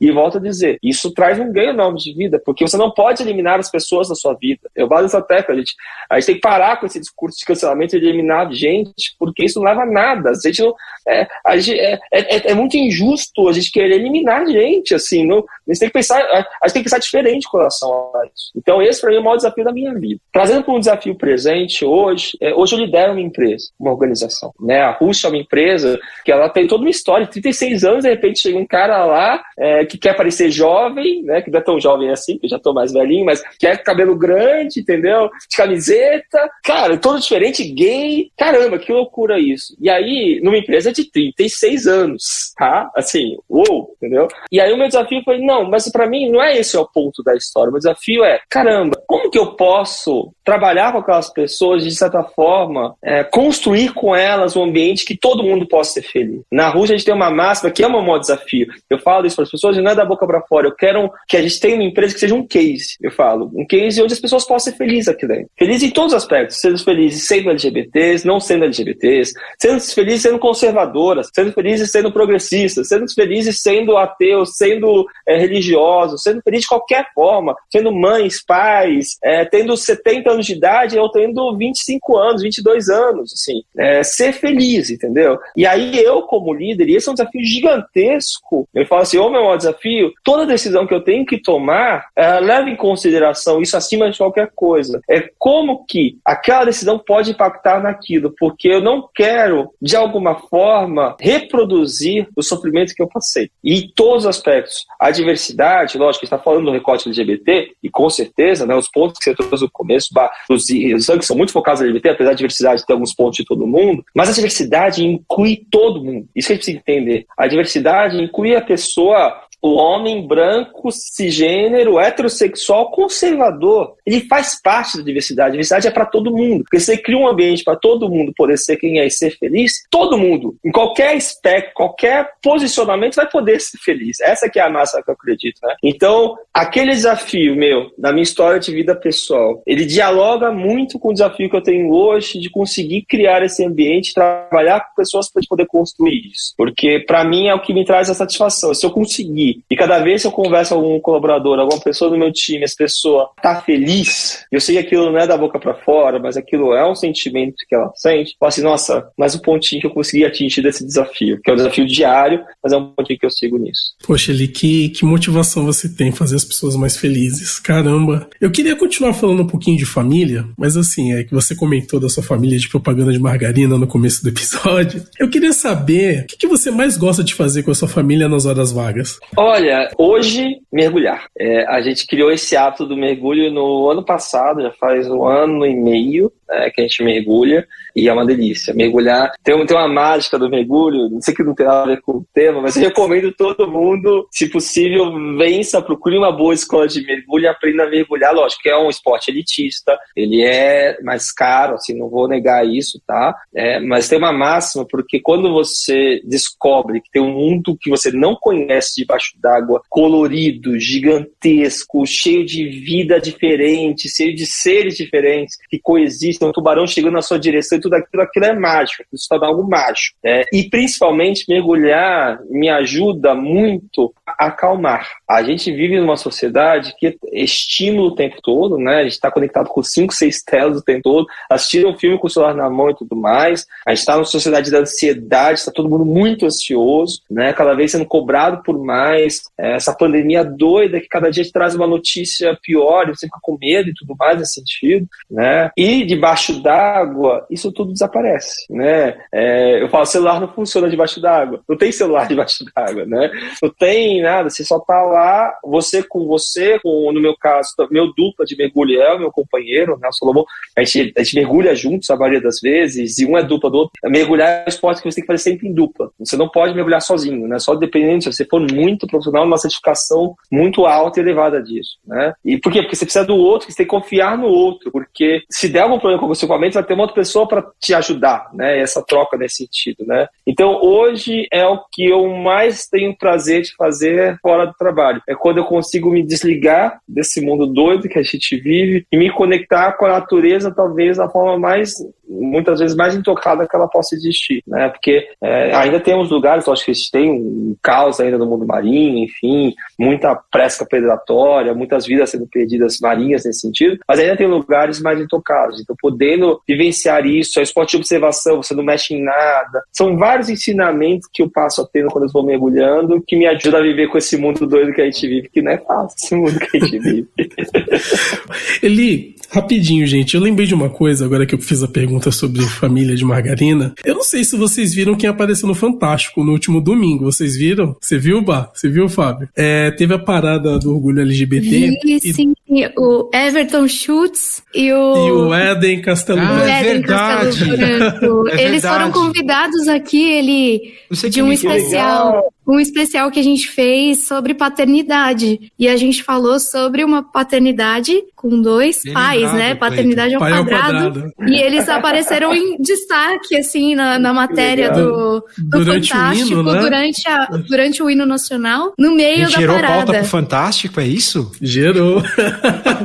E volto a dizer, isso traz um ganho enorme de vida, porque você não pode eliminar as pessoas da sua vida. Eu bato essa tecla, gente. A gente tem que parar com esse discurso de cancelamento e de eliminar gente, porque isso não leva a nada. A gente não, é, a gente, é, é, é, muito injusto a gente querer eliminar gente, assim. Não, a, gente tem que pensar, a gente tem que pensar diferente com relação a isso. Então, esse para mim é o maior desafio da minha vida. Trazendo para um desafio presente, hoje, é, hoje eu lidero uma empresa, uma organização. Né? A Rússia é uma empresa que ela tem toda uma história, 36 anos, de repente chega um cara lá, é, que quer parecer jovem, né? Que não é tão jovem assim, que eu já tô mais velhinho, mas quer cabelo grande, entendeu? De camiseta cara, todo diferente, gay. Caramba, que loucura isso. E aí, numa empresa de 36 anos, tá? Assim, uou, entendeu? E aí o meu desafio foi, não, mas para mim não é esse o ponto da história. O meu desafio é, caramba, como que eu posso trabalhar com aquelas pessoas de certa forma, é, construir com elas um ambiente que todo mundo possa ser feliz. Na Rússia a gente tem uma máxima que é um maior desafio. Eu falo isso para as pessoas e não é da boca para fora. Eu quero que a gente tenha uma empresa que seja um case. Eu falo, um case onde as pessoas possam ser felizes aqui dentro. Felizes em todos os aspectos. Sendo felizes sendo LGBTs, não sendo LGBTs, sendo felizes sendo conservadoras, sendo felizes sendo progressistas, sendo felizes sendo ateus, sendo é, religiosos, sendo felizes de qualquer forma, sendo mães, pais, é, tendo 70 anos de idade ou tendo 25 anos, 22 anos, assim. É, ser feliz, entendeu? E aí eu, como líder, e esse é um desafio gigantesco, falo assim, ô meu maior desafio, toda decisão que eu tenho que tomar, leva em consideração isso acima de qualquer coisa. É como que aquela decisão pode impactar naquilo, porque eu não quero, de alguma forma, reproduzir o sofrimento que eu passei. E em todos os aspectos. A diversidade, lógico, está falando do recorte LGBT, e com certeza, né, os pontos que você trouxe no começo, os, os são muito focados na LGBT, apesar da diversidade ter alguns pontos de todo mundo, mas a diversidade inclui todo mundo. Isso que a gente precisa entender. A diversidade inclui a pessoa o homem branco, cisgênero, heterossexual, conservador. Ele faz parte da diversidade. A diversidade é para todo mundo. Porque você cria um ambiente para todo mundo poder ser quem é e ser feliz, todo mundo, em qualquer aspecto, qualquer posicionamento, vai poder ser feliz. Essa que é a massa que eu acredito, né? Então, aquele desafio meu, na minha história de vida pessoal, ele dialoga muito com o desafio que eu tenho hoje de conseguir criar esse ambiente, trabalhar com pessoas para poder construir isso. Porque, para mim, é o que me traz a satisfação. Se eu conseguir e cada vez que eu converso com algum colaborador, alguma pessoa do meu time, essa pessoa tá feliz, eu sei que aquilo não é da boca para fora, mas aquilo é um sentimento que ela sente, eu assim, nossa, mais um pontinho que eu consegui atingir desse desafio, que é um desafio diário, mas é um pontinho que eu sigo nisso. Poxa, Eli, que, que motivação você tem fazer as pessoas mais felizes. Caramba. Eu queria continuar falando um pouquinho de família, mas assim, é que você comentou da sua família de propaganda de margarina no começo do episódio. Eu queria saber o que, que você mais gosta de fazer com a sua família nas horas vagas. Olha, hoje, mergulhar. É, a gente criou esse hábito do mergulho no ano passado, já faz um ano e meio né, que a gente mergulha e é uma delícia. Mergulhar tem, tem uma mágica do mergulho, não sei que não tem nada a ver com o tema, mas eu recomendo todo mundo, se possível, vença, procure uma boa escola de mergulho aprenda a mergulhar. Lógico que é um esporte elitista, ele é mais caro, assim, não vou negar isso, tá? É, mas tem uma máxima, porque quando você descobre que tem um mundo que você não conhece debaixo d'água, colorido, gigantesco, cheio de vida diferente, cheio de seres diferentes que coexistem, um tubarão chegando na sua direção e tudo aquilo, aquilo é mágico, isso está algo mágico. É, e principalmente mergulhar me ajuda muito a acalmar. A gente vive numa sociedade que estímulo o tempo todo, né? A gente está conectado com cinco, seis telas o tempo todo, assistir um filme com o celular na mão e tudo mais. A gente está numa sociedade da ansiedade, está todo mundo muito ansioso, né? Cada vez sendo cobrado por mais. É, essa pandemia doida que cada dia traz uma notícia pior você fica com medo e tudo mais nesse sentido, né? E debaixo d'água, isso tudo desaparece, né? É, eu falo, celular não funciona debaixo d'água. Não tem celular debaixo d'água, né? Não tem nada, você só tá lá, você com você, com, no meu caso, meu dupla de mergulho é o meu companheiro, né, o Solomon, a gente, a gente mergulha juntos a maioria das vezes, e um é dupla do outro. Mergulhar é um esporte que você tem que fazer sempre em dupla. Você não pode mergulhar sozinho, né? Só dependendo, se você for muito profissional, uma certificação muito alta e elevada disso, né? E por quê? Porque você precisa do outro, você tem que confiar no outro, porque se der algum problema com seu equipamento, vai ter uma outra pessoa para te ajudar, né? Essa troca nesse sentido, né? Então, hoje é o que eu mais tenho prazer de fazer fora do trabalho. É quando eu consigo me desligar desse mundo doido que a gente vive e me conectar com a natureza, talvez da forma mais muitas vezes mais intocada que ela possa existir, né? Porque é, ainda temos lugares, acho que tem um caos ainda no mundo marinho, enfim, muita pesca predatória, muitas vidas sendo perdidas marinhas nesse sentido, mas ainda tem lugares mais intocados. Então, podendo vivenciar isso, é esporte de observação, você não mexe em nada. São vários ensinamentos que eu passo a ter quando eu vou mergulhando que me ajuda a viver com esse mundo doido que a gente vive, que não é fácil esse mundo que a gente vive. Eli, rapidinho, gente, eu lembrei de uma coisa agora que eu fiz a pergunta sobre família de margarina. Eu não sei se vocês viram quem apareceu no Fantástico no último domingo. Vocês viram? Você viu, Bah? Você viu, Fábio? É, teve a parada do orgulho LGBT. Vi, e, sim. O Everton Schultz e o. E o Eden Castelo ah, Branco. É verdade. Castelo é Eles foram convidados aqui, ele de um especial um especial que a gente fez sobre paternidade. E a gente falou sobre uma paternidade com dois Bem pais, lembrado, né? Paternidade ao quadrado, ao quadrado, E eles apareceram em destaque, assim, na, na matéria do, do durante Fantástico, o hino, né? durante, a, durante o hino nacional, no meio da gerou parada. pauta pro Fantástico, é isso? Gerou.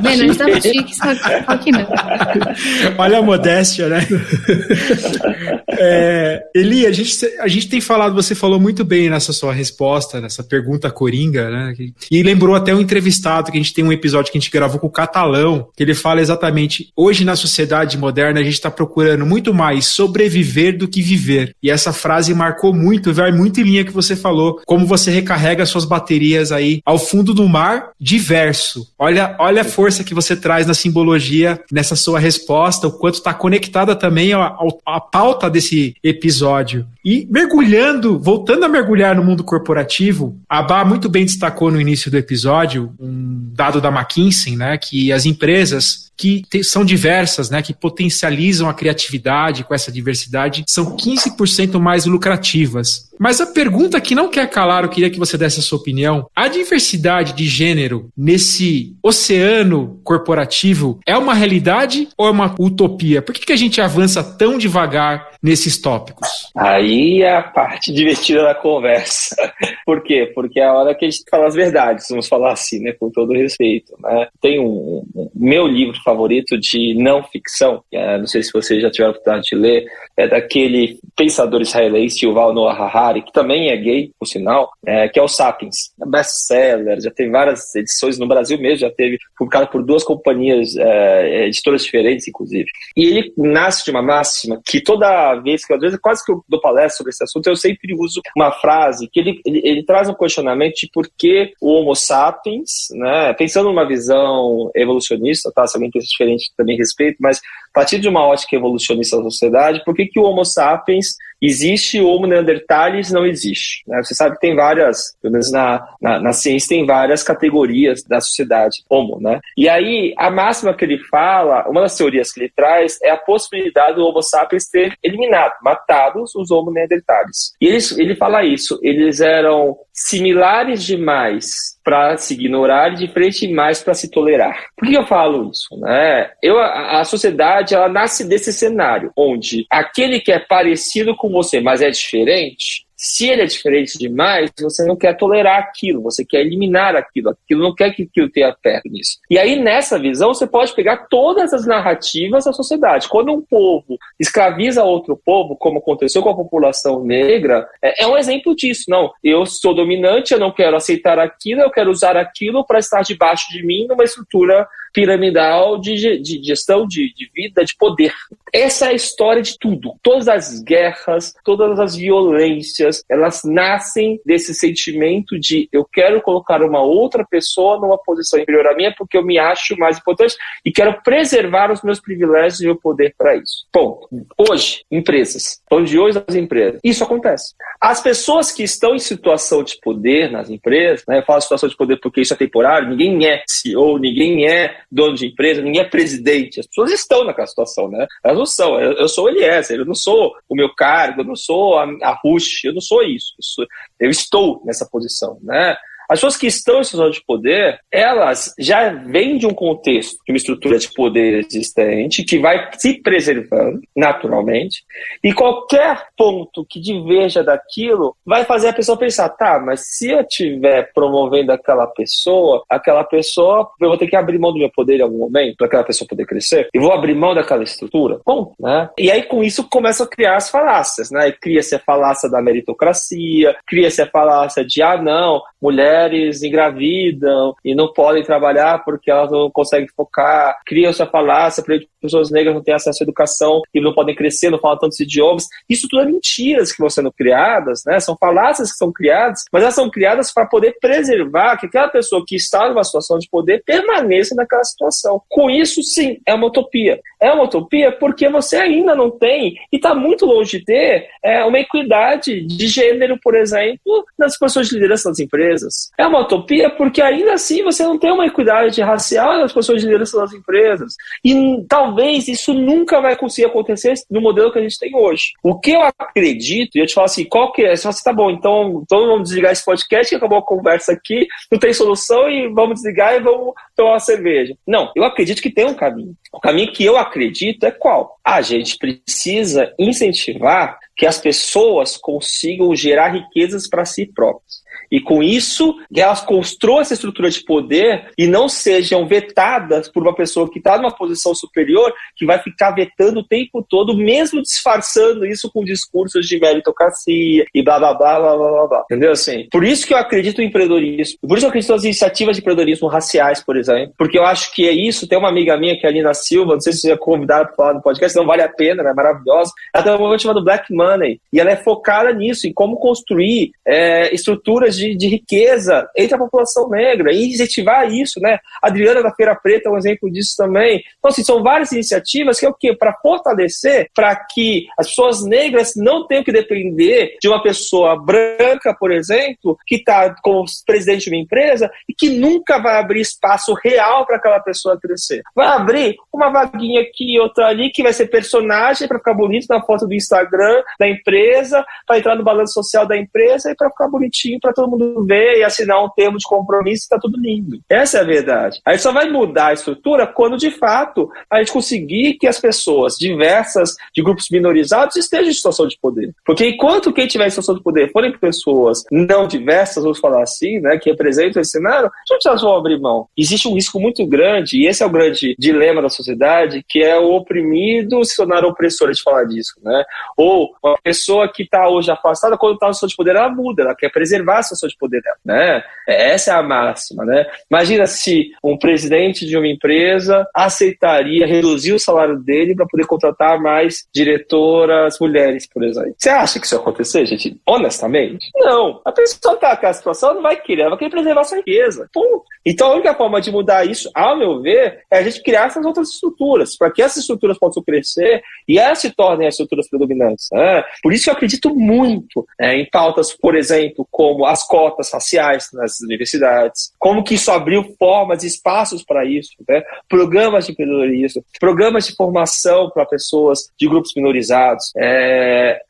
Vendo? A gente tá chique, só, só que não. Olha a modéstia, né? é, Eli, a gente, a gente tem falado, você falou muito bem nessa sua resposta, nessa pergunta coringa, né? E lembrou até um entrevistado que a gente tem um episódio que a gente gravou com o Catalão, que ele fala exatamente: hoje na sociedade moderna a gente está procurando muito mais sobreviver do que viver. E essa frase marcou muito, vai muito em linha que você falou, como você recarrega suas baterias aí ao fundo do mar diverso. Olha, olha a força que você traz na simbologia, nessa sua resposta, o quanto está conectada também à, à pauta desse episódio. E mergulhando, voltando a mergulhar no mundo corporativo, a Bá muito bem destacou no início do episódio um dado da McKinsey, né, que as empresas que são diversas, né, que potencializam a criatividade com essa diversidade, são 15% mais lucrativas. Mas a pergunta que não quer calar, eu queria que você desse a sua opinião. A diversidade de gênero nesse oceano corporativo é uma realidade ou é uma utopia? Por que, que a gente avança tão devagar nesses tópicos? Aí é a parte divertida da conversa. Por quê? Porque é a hora que a gente fala as verdades, vamos falar assim, né, com todo respeito. Né? Tem um, um meu livro favorito de não ficção, é, não sei se vocês já tiveram a oportunidade de ler, é daquele pensador israelense Yuval Noah Harari, que também é gay, por sinal, é, que é o Sapiens, é best-seller, já teve várias edições no Brasil mesmo, já teve publicado por duas companhias, é, editoras diferentes, inclusive. E ele nasce de uma máxima que toda vez que, às vezes, quase que eu dou palestra sobre esse assunto, eu sempre uso uma frase que ele, ele, ele traz um questionamento de por que o Homo sapiens, né, pensando numa visão evolucionista, tá? Se alguém pensa diferente, também respeito, mas partir de uma ótica evolucionista da sociedade, por que, que o Homo sapiens existe e o Homo neanderthalis não existe? Né? Você sabe que tem várias, pelo menos na, na, na, ciência, tem várias categorias da sociedade Homo, né? E aí, a máxima que ele fala, uma das teorias que ele traz, é a possibilidade do Homo sapiens ter eliminado, matado os Homo neanderthalis. E ele, ele fala isso, eles eram similares demais para se ignorar e diferente demais para se tolerar. Por que eu falo isso? Né? Eu, a, a sociedade ela nasce desse cenário, onde aquele que é parecido com você, mas é diferente, se ele é diferente demais, você não quer tolerar aquilo, você quer eliminar aquilo, aquilo não quer que aquilo tenha perto nisso. E aí, nessa visão, você pode pegar todas as narrativas da sociedade. Quando um povo escraviza outro povo, como aconteceu com a população negra, é, é um exemplo disso. Não, eu sou dominante, eu não quero aceitar aquilo, eu quero usar aquilo para estar debaixo de mim numa estrutura piramidal de, de gestão de, de, vida, de poder. Essa é a história de tudo. Todas as guerras, todas as violências, elas nascem desse sentimento de eu quero colocar uma outra pessoa numa posição inferior à minha porque eu me acho mais importante e quero preservar os meus privilégios e meu poder para isso. Ponto. Hoje, empresas, falando de hoje das empresas, isso acontece. As pessoas que estão em situação de poder nas empresas, né, eu falo situação de poder porque isso é temporário, ninguém é CEO, ninguém é dono de empresa, ninguém é presidente. As pessoas estão naquela situação, né? Elas não são. Eu, eu sou o Eliezer, eu não sou o meu cargo, eu não sou a, a Rush, eu não sou isso. Eu, sou, eu estou nessa posição, né? As pessoas que estão em situação de poder, elas já vêm de um contexto, de uma estrutura de poder existente, que vai se preservando naturalmente, e qualquer ponto que diverja daquilo vai fazer a pessoa pensar: tá, mas se eu estiver promovendo aquela pessoa, aquela pessoa, eu vou ter que abrir mão do meu poder em algum momento para aquela pessoa poder crescer, e vou abrir mão daquela estrutura? Bom, né? E aí com isso começa a criar as falácias, né? Cria-se a falácia da meritocracia, cria-se a falácia de, ah, não, mulher mulheres engravidam e não podem trabalhar porque elas não conseguem focar, criam essa falácia pessoas negras não têm acesso à educação e não podem crescer, não falam tantos idiomas. Isso tudo é mentiras que vão sendo criadas, né? São falácias que são criadas, mas elas são criadas para poder preservar que aquela pessoa que está numa situação de poder permaneça naquela situação. Com isso, sim, é uma utopia. É uma utopia porque você ainda não tem e está muito longe de ter é, uma equidade de gênero, por exemplo, nas posições de liderança das empresas. É uma utopia porque ainda assim você não tem uma equidade racial nas posições de liderança das empresas. E talvez isso nunca vai conseguir acontecer no modelo que a gente tem hoje. O que eu acredito, e eu te falo assim, qual que é? Você fala assim, tá bom, então, então vamos desligar esse podcast que acabou a conversa aqui, não tem solução e vamos desligar e vamos tomar uma cerveja. Não, eu acredito que tem um caminho. O caminho que eu acredito é qual? A gente precisa incentivar que as pessoas consigam gerar riquezas para si próprias. E com isso, elas construam essa estrutura de poder e não sejam vetadas por uma pessoa que está numa posição superior, que vai ficar vetando o tempo todo, mesmo disfarçando isso com discursos de meritocracia e blá blá blá blá blá blá. Entendeu assim? Por isso que eu acredito no empreendedorismo. Por isso eu acredito nas iniciativas de empreendedorismo raciais, por exemplo. Porque eu acho que é isso. Tem uma amiga minha que é a Nina Silva, não sei se você é convidada para falar no podcast, não vale a pena, ela é maravilhosa. Ela tem um movimento chamado Black Money. E ela é focada nisso, em como construir é, estruturas de, de, riqueza entre a população negra e incentivar isso, né? A Adriana da Feira Preta é um exemplo disso também. Então, assim, são várias iniciativas que é o quê? Para fortalecer, para que as pessoas negras não tenham que depender de uma pessoa branca, por exemplo, que está como presidente de uma empresa e que nunca vai abrir espaço real para aquela pessoa crescer. Vai abrir uma vaguinha aqui outra ali que vai ser personagem para ficar bonito na foto do Instagram da empresa, para entrar no balanço social da empresa e para ficar bonitinho para todo mundo ver e assinar um termo de compromisso, está tudo lindo. Essa é a verdade. Aí só vai mudar a estrutura quando, de fato, a gente conseguir que as pessoas diversas, de grupos minorizados, estejam em situação de poder. Porque enquanto quem tiver em situação de poder forem pessoas não diversas, vamos falar assim, né, que representam esse cenário, gente, elas vão abrir mão. Existe um risco muito grande, e esse é o grande dilema da sociedade, que é o oprimido se tornar opressor, de falar disso, né? Ou uma pessoa que está hoje afastada, quando está na situação de poder, ela muda, ela quer preservar a situação de poder dela, né? Essa é a máxima, né? Imagina se um presidente de uma empresa aceitaria reduzir o salário dele para poder contratar mais diretoras mulheres, por exemplo. Você acha que isso ia acontecer, gente? Honestamente? Não. A pessoa está naquela situação, não vai querer, ela vai querer preservar sua riqueza. Ponto. Então, a única forma de mudar isso, ao meu ver, é a gente criar essas outras estruturas, para que essas estruturas possam crescer e elas se tornem as estruturas predominantes. Né? Por isso eu acredito muito é, em pautas, por exemplo, como as cotas raciais nas universidades, como que isso abriu formas e espaços para isso, né? programas de empreendedorismo, programas de formação para pessoas de grupos minorizados, é,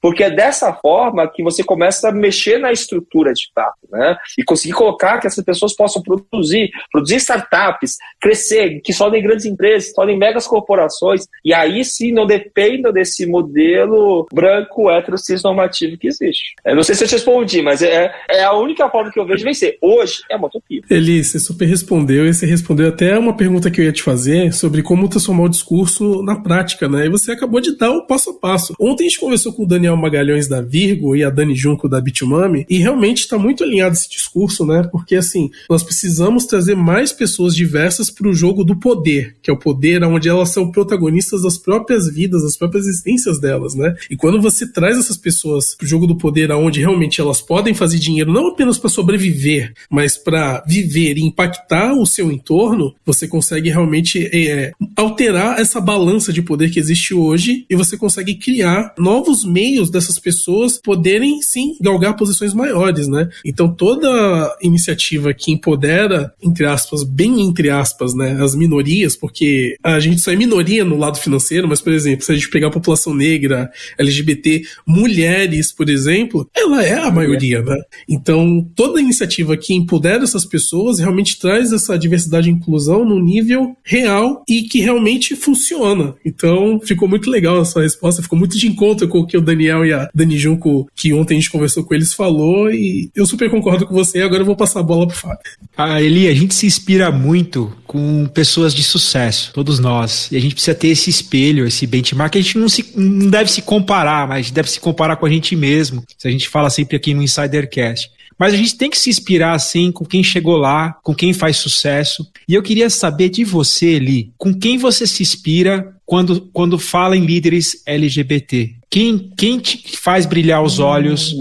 porque é dessa forma que você começa a mexer na estrutura de fato, né? e conseguir colocar que essas pessoas possam produzir, produzir startups, crescer, que só grandes empresas, só megas corporações, e aí sim não dependam desse modelo branco, cis normativo que existe. Eu não sei se eu te respondi, mas é, é a única forma que eu vejo vencer. Hoje é uma utopia. Eli, você super respondeu, e você respondeu até uma pergunta que eu ia te fazer sobre como transformar o discurso na prática, né? E você acabou de dar o passo a passo. Ontem a gente conversou com o Daniel Magalhães da Virgo e a Dani Junco da Bitumami, e realmente está muito alinhado esse discurso, né? Porque assim, nós precisamos trazer mais pessoas diversas para o jogo do poder, que é o poder onde elas são protagonistas das próprias vidas, das próprias existências delas, né? E quando você traz essas pessoas pro jogo do poder aonde realmente elas podem fazer dinheiro não apenas para sobreviver, mas para viver e impactar o seu entorno, você consegue realmente é, alterar essa balança de poder que existe hoje e você consegue criar novos meios dessas pessoas poderem sim galgar posições maiores, né? Então toda iniciativa que empodera, entre aspas, bem entre aspas, né, as minorias, porque a gente só é minoria no lado financeiro, mas por exemplo, se a gente pegar a população negra, LGBT, mulheres, por exemplo, ela é a maioria, né? Então, toda iniciativa que empodera essas pessoas realmente traz essa diversidade e inclusão no nível real e que realmente funciona. Então, ficou muito legal essa resposta, ficou muito de encontro com o que o Daniel e a Dani Junco, que ontem a gente conversou com eles, falou e eu super concordo com você. Agora eu vou passar a bola pro Fábio. Ah, Eli, a gente se inspira muito com pessoas de sucesso, todos nós. E a gente precisa ter esse espelho, esse benchmark. A gente não, se, não deve se comparar, mas deve se comparar com a gente mesmo. Se a gente fala sempre aqui no Insidercast. Mas a gente tem que se inspirar assim com quem chegou lá, com quem faz sucesso. E eu queria saber de você, Eli, com quem você se inspira quando, quando fala em líderes LGBT? Quem, quem te faz brilhar os olhos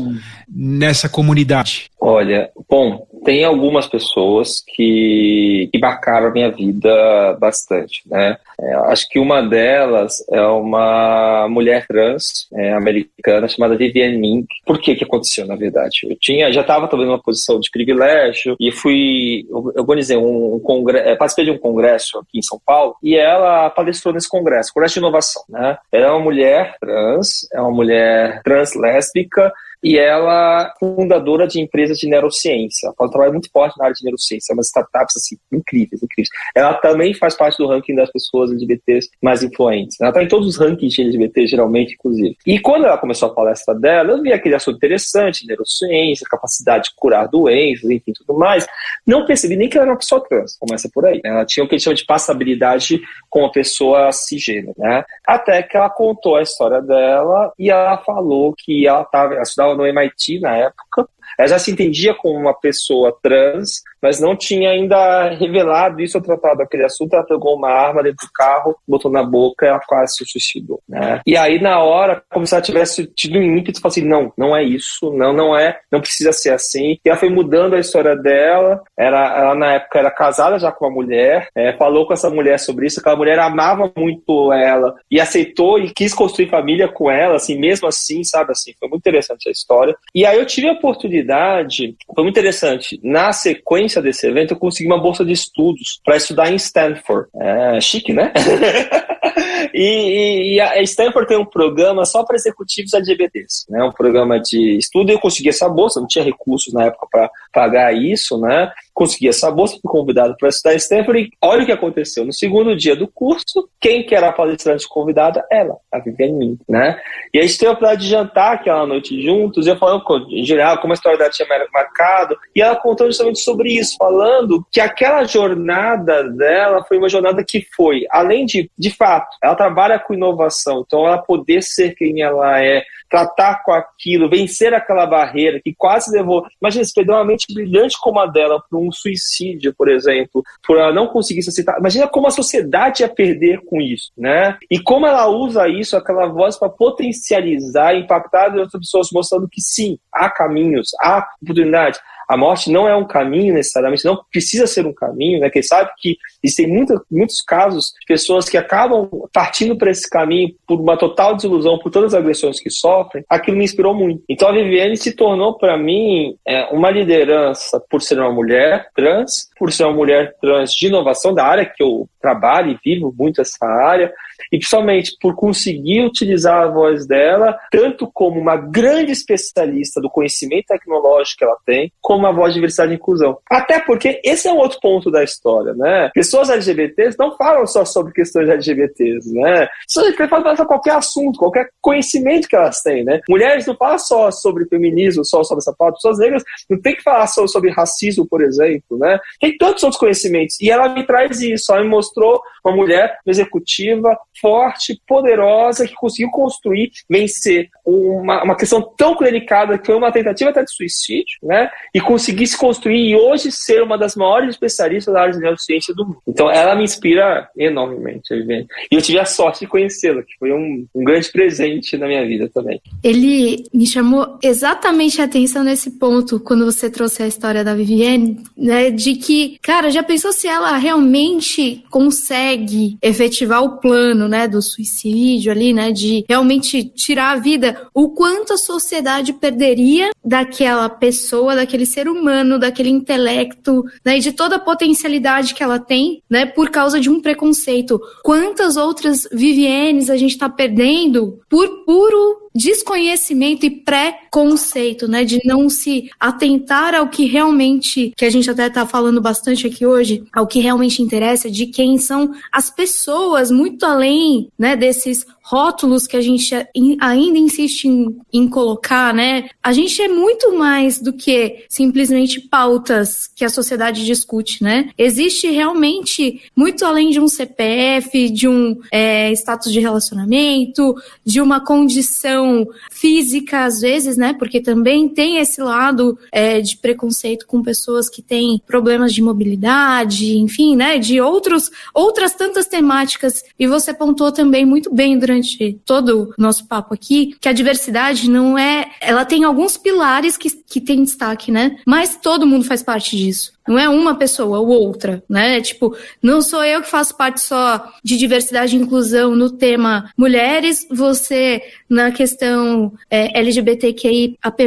nessa comunidade? Olha, bom, tem algumas pessoas que, que marcaram a minha vida bastante, né? É, acho que uma delas é uma mulher trans é, americana chamada Vivienne Mink. Por que que aconteceu, na verdade? Eu tinha, já estava talvez numa posição de privilégio e fui, eu organizei um, um congresso, é, participei de um congresso aqui em São Paulo e ela palestrou nesse congresso, congresso de inovação, né? Ela é uma mulher trans, é uma mulher trans lésbica e ela é fundadora de empresas de neurociência. Ela trabalha muito forte na área de neurociência, é umas startups assim, incríveis, incríveis. Ela também faz parte do ranking das pessoas LGBTs mais influentes. Ela está em todos os rankings de LGBT, geralmente, inclusive. E quando ela começou a palestra dela, eu vi aquele assunto interessante, neurociência, capacidade de curar doenças, enfim, tudo mais. Não percebi nem que ela era uma pessoa trans, começa por aí. Ela tinha o que a gente chama de passabilidade com uma pessoa cisgênero, né? Até que ela contou a história dela e ela falou que ela estava, ela estudava no MIT na época, ela já se entendia como uma pessoa trans, mas não tinha ainda revelado isso ou tratado aquele assunto. Ela pegou uma arma dentro do carro, botou na boca e ela quase se suicidou. Né? E aí, na hora, como se ela tivesse tido um ímpeto, falou assim: não, não é isso, não, não é, não precisa ser assim. E ela foi mudando a história dela. Era, ela, na época, era casada já com uma mulher, é, falou com essa mulher sobre isso. Aquela mulher amava muito ela e aceitou e quis construir família com ela, assim, mesmo assim, sabe? Assim, foi muito interessante a história. E aí eu tive a oportunidade oportunidade, foi muito interessante. Na sequência desse evento, eu consegui uma bolsa de estudos para estudar em Stanford. É chique, né? e, e, a Stanford tem um programa só para executivos LGBTs, né? Um programa de estudo. Eu consegui essa bolsa, não tinha recursos na época para pagar isso, né? consegui essa bolsa, fui convidado para estudar em Stanford e olha o que aconteceu. No segundo dia do curso, quem que era a palestrante convidada? Ela, a Viviane Mink, né? E a gente teve a oportunidade de jantar aquela noite juntos, e eu falando em geral como a história dela tinha marcado, e ela contou justamente sobre isso, falando que aquela jornada dela foi uma jornada que foi, além de, de fato, ela trabalha com inovação, então ela poder ser quem ela é, tratar com aquilo, vencer aquela barreira que quase levou. Imagina, se perdeu uma mente brilhante como a dela para um suicídio, por exemplo, por ela não conseguir se aceitar. Imagina como a sociedade ia perder com isso, né? E como ela usa isso, aquela voz, para potencializar, impactar as outras pessoas, mostrando que sim, há caminhos, há oportunidades. A morte não é um caminho necessariamente, não precisa ser um caminho, né? Quem sabe que existem muitos, muitos casos de pessoas que acabam partindo para esse caminho por uma total desilusão, por todas as agressões que sofrem, aquilo me inspirou muito. Então a Viviane se tornou para mim é, uma liderança por ser uma mulher trans, por ser uma mulher trans de inovação da área que eu trabalho e vivo muito essa área, e principalmente por conseguir utilizar a voz dela tanto como uma grande especialista do conhecimento tecnológico que ela tem, como a voz de diversidade e inclusão. Até porque esse é um outro ponto da história, né? Pessoas LGBTs não falam só sobre questões LGBTs, né? Pessoas LGBTs falam sobre qualquer assunto, qualquer conhecimento que elas têm, né? Mulheres não falam só sobre feminismo, só sobre essa pauta. Pessoas negras não tem que falar só sobre racismo, por exemplo, né? Tem tantos outros conhecimentos. E ela me traz isso, ela me mostrou uma mulher executiva, forte, poderosa, que conseguiu construir, vencer uma, uma questão tão delicada que foi uma tentativa até de suicídio, né? E conseguir se construir e hoje ser uma das maiores especialistas da área de neurociência do mundo. Então ela me inspira enormemente, E eu tive a sorte de conhecê-la, que foi um, um grande presente na minha vida também. Ele me chamou exatamente a atenção nesse ponto, quando você trouxe a história da Vivienne, né? De que, cara, já pensou se ela realmente consegue efetivar o plano, né, do suicídio ali, né, de realmente tirar a vida, o quanto a sociedade perderia daquela pessoa, daquele ser humano, daquele intelecto, né, e de toda a potencialidade que ela tem, né, por causa de um preconceito. Quantas outras Vivienes a gente está perdendo por puro desconhecimento e pré-conceito, né, de não se atentar ao que realmente, que a gente até está falando bastante aqui hoje, ao que realmente interessa, de quem são as pessoas, muito além, né, desses rótulos que a gente ainda insiste em, em, colocar, né? A gente é muito mais do que simplesmente pautas que a sociedade discute, né? Existe realmente muito além de um CPF, de um é, status de relacionamento, de uma condição física, às vezes, né? Porque também tem esse lado é, de preconceito com pessoas que têm problemas de mobilidade, enfim, né? De outros, outras tantas temáticas. E você pontuou também muito bem durante durante todo o nosso papo aqui que a diversidade não é. Ela tem alguns pilares que, que tem destaque, né? Mas todo mundo faz parte disso. Não é uma pessoa ou outra, né? Tipo, não sou eu que faço parte só de diversidade e inclusão no tema mulheres, você na questão é, LGBTQI AP+,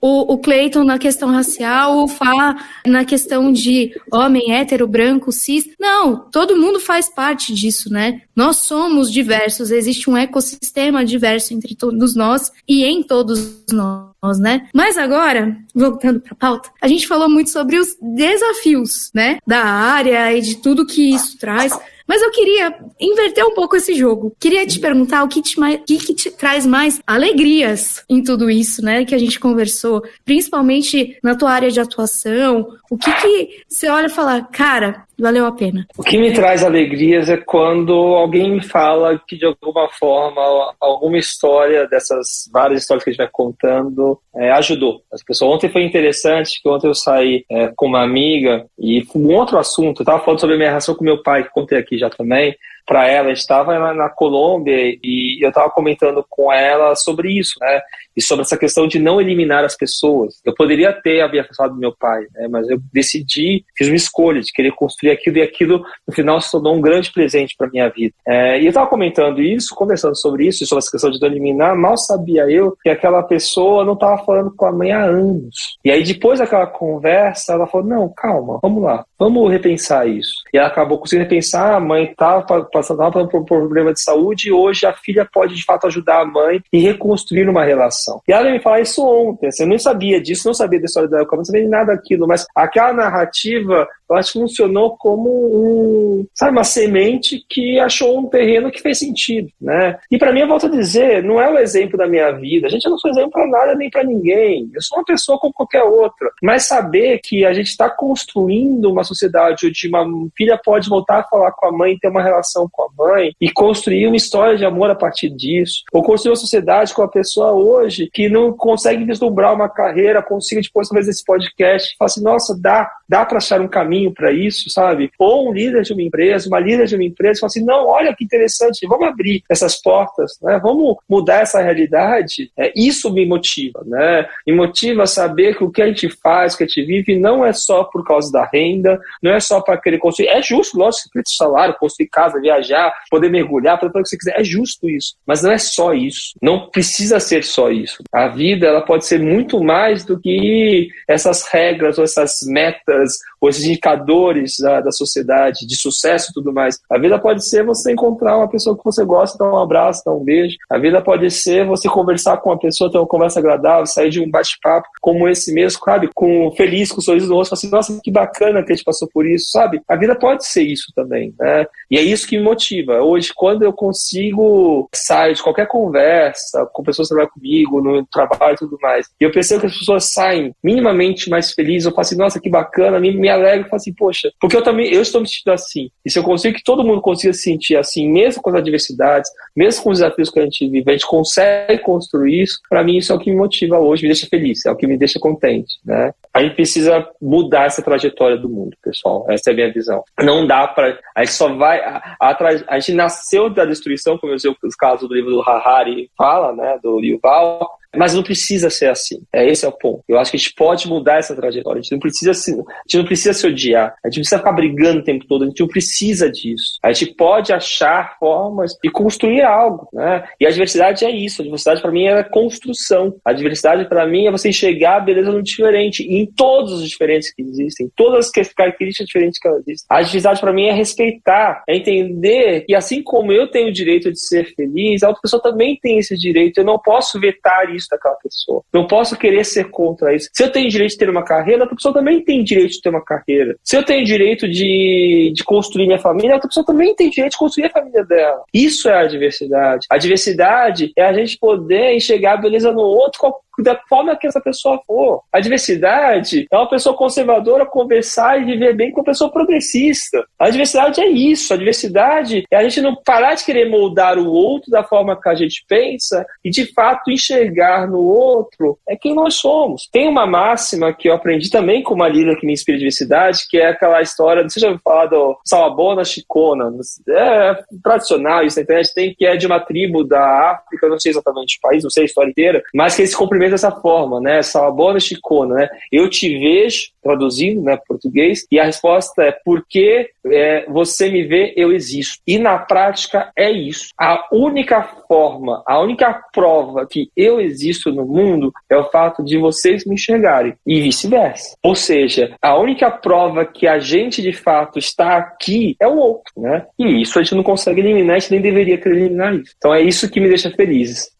o, o Cleiton na questão racial, o Fá na questão de homem hétero, branco, cis. Não, todo mundo faz parte disso, né? Nós somos diversos, existe um ecossistema diverso entre todos nós e em todos nós, né? Mas agora, voltando para a pauta, a gente falou muito sobre os desafios, né, da área e de tudo que isso traz. Mas eu queria inverter um pouco esse jogo. Queria te perguntar o que te, que, que te traz mais alegrias em tudo isso, né? Que a gente conversou, principalmente na tua área de atuação. O que que você olha e fala, cara, valeu a pena? O que me traz alegrias é quando alguém me fala que de alguma forma alguma história dessas várias histórias que a gente vai contando é, ajudou. As pessoas ontem foi interessante que ontem eu saí é, com uma amiga e um outro assunto. Eu estava falando sobre a minha relação com meu pai que contei aqui já também para ela. estava na, Colômbia e eu estava comentando com ela sobre isso, né? E sobre essa questão de não eliminar as pessoas. Eu poderia ter abençoado meu pai, né? Mas eu decidi, fiz uma escolha de querer construir aquilo e aquilo no final se tornou um grande presente para minha vida. É, e eu estava comentando isso, conversando sobre isso, sobre essa questão de não eliminar. Mal sabia eu que aquela pessoa não estava falando com a mãe há anos. E aí depois daquela conversa, ela falou: não, calma, vamos lá, vamos repensar isso. E ela acabou conseguindo repensar. A mãe estava passando por um problema de saúde e hoje a filha pode de fato ajudar a mãe e reconstruir uma relação. E ela me falar isso ontem, assim, eu nem sabia disso, não sabia da história da Elcama, não sabia de nada daquilo, mas aquela narrativa eu acho que funcionou como um, sabe, uma semente que achou um terreno que fez sentido, né? E para mim, eu volto a dizer, não é o exemplo da minha vida. A gente não sou exemplo para nada nem para ninguém. Eu sou uma pessoa como qualquer outra. Mas saber que a gente está construindo uma sociedade onde uma filha pode voltar a falar com a mãe, ter uma relação com a mãe e construir uma história de amor a partir disso, ou construir uma sociedade com a pessoa hoje que não consegue vislumbrar uma carreira, consiga depois, talvez, esse podcast, e assim, nossa, dá, dá para achar um caminho caminho para isso, sabe? Ou um líder de uma empresa, uma líder de uma empresa, fala assim: não, olha que interessante, vamos abrir essas portas, né? vamos mudar essa realidade. É, isso me motiva, né? Me motiva a saber que o que a gente faz, o que a gente vive, não é só por causa da renda, não é só para querer construir. É justo, lógico, você salário, construir casa, viajar, poder mergulhar, fazer o que você quiser. É justo isso. Mas não é só isso. Não precisa ser só isso. A vida ela pode ser muito mais do que essas regras ou essas metas ou esses indicadores da, da sociedade, de sucesso e tudo mais. A vida pode ser você encontrar uma pessoa que você gosta, dar um abraço, dar um beijo. A vida pode ser você conversar com uma pessoa, ter uma conversa agradável, sair de um bate-papo como esse mesmo, sabe? Com feliz, com um sorriso no rosto, assim, nossa, que bacana que a gente passou por isso, sabe? A vida pode ser isso também, né? E é isso que me motiva. Hoje, quando eu consigo sair de qualquer conversa com pessoas que trabalham comigo, no trabalho e tudo mais, e eu percebo que as pessoas saem minimamente mais felizes, eu falo assim, nossa, que bacana, me, me alegro e falo assim, poxa, porque eu também, eu estou me sentindo assim. E se eu consigo que todo mundo consiga se sentir assim, mesmo com as adversidades, mesmo com os desafios que a gente vive, a gente consegue construir isso, para mim isso é o que me motiva hoje, me deixa feliz, é o que me deixa contente, né? A gente precisa mudar essa trajetória do mundo, pessoal. Essa é a minha visão. Não dá para a gente só vai a, a, a, gente nasceu da destruição, como eu sei o caso do livro do Harari fala, né, do Yuval, mas não precisa ser assim. É, esse é o ponto. Eu acho que a gente pode mudar essa trajetória. A gente não precisa se, a gente não precisa se odiar. A gente não precisa ficar brigando o tempo todo. A gente não precisa disso. A gente pode achar formas de construir algo. Né? E a diversidade é isso. A diversidade, para mim, é construção. A diversidade, para mim, é você enxergar a beleza no diferente. E em todos os diferentes que existem. Todas as características diferentes que existem. A diversidade, para mim, é respeitar. É entender que, assim como eu tenho o direito de ser feliz, a outra pessoa também tem esse direito. Eu não posso vetar isso daquela pessoa. Não posso querer ser contra isso. Se eu tenho direito de ter uma carreira, outra pessoa também tem direito de ter uma carreira. Se eu tenho direito de, de construir minha família, outra pessoa também tem direito de construir a família dela. Isso é a diversidade. A diversidade é a gente poder enxergar a beleza no outro da forma que essa pessoa for. A diversidade é uma pessoa conservadora conversar e viver bem com uma pessoa progressista. A diversidade é isso. A diversidade é a gente não parar de querer moldar o outro da forma que a gente pensa e, de fato, enxergar no outro é quem nós somos. Tem uma máxima que eu aprendi também com uma líder que me inspira diversidade, que é aquela história, você já ouviu falar do Salabona Chicona, é tradicional isso na internet, tem que é de uma tribo da África, não sei exatamente o país, não sei a história inteira, mas que eles cumprimentam dessa forma, né? Salabona Chicona, né? Eu te vejo, traduzindo, né, português, e a resposta é porque é, você me vê, eu existo. E na prática é isso. A única forma, a única prova que eu existo no mundo é o fato de vocês me enxergarem e vice-versa. Ou seja, a única prova que a gente de fato está aqui é o outro, né? E isso a gente não consegue eliminar, a gente nem deveria querer eliminar isso. Então é isso que me deixa feliz.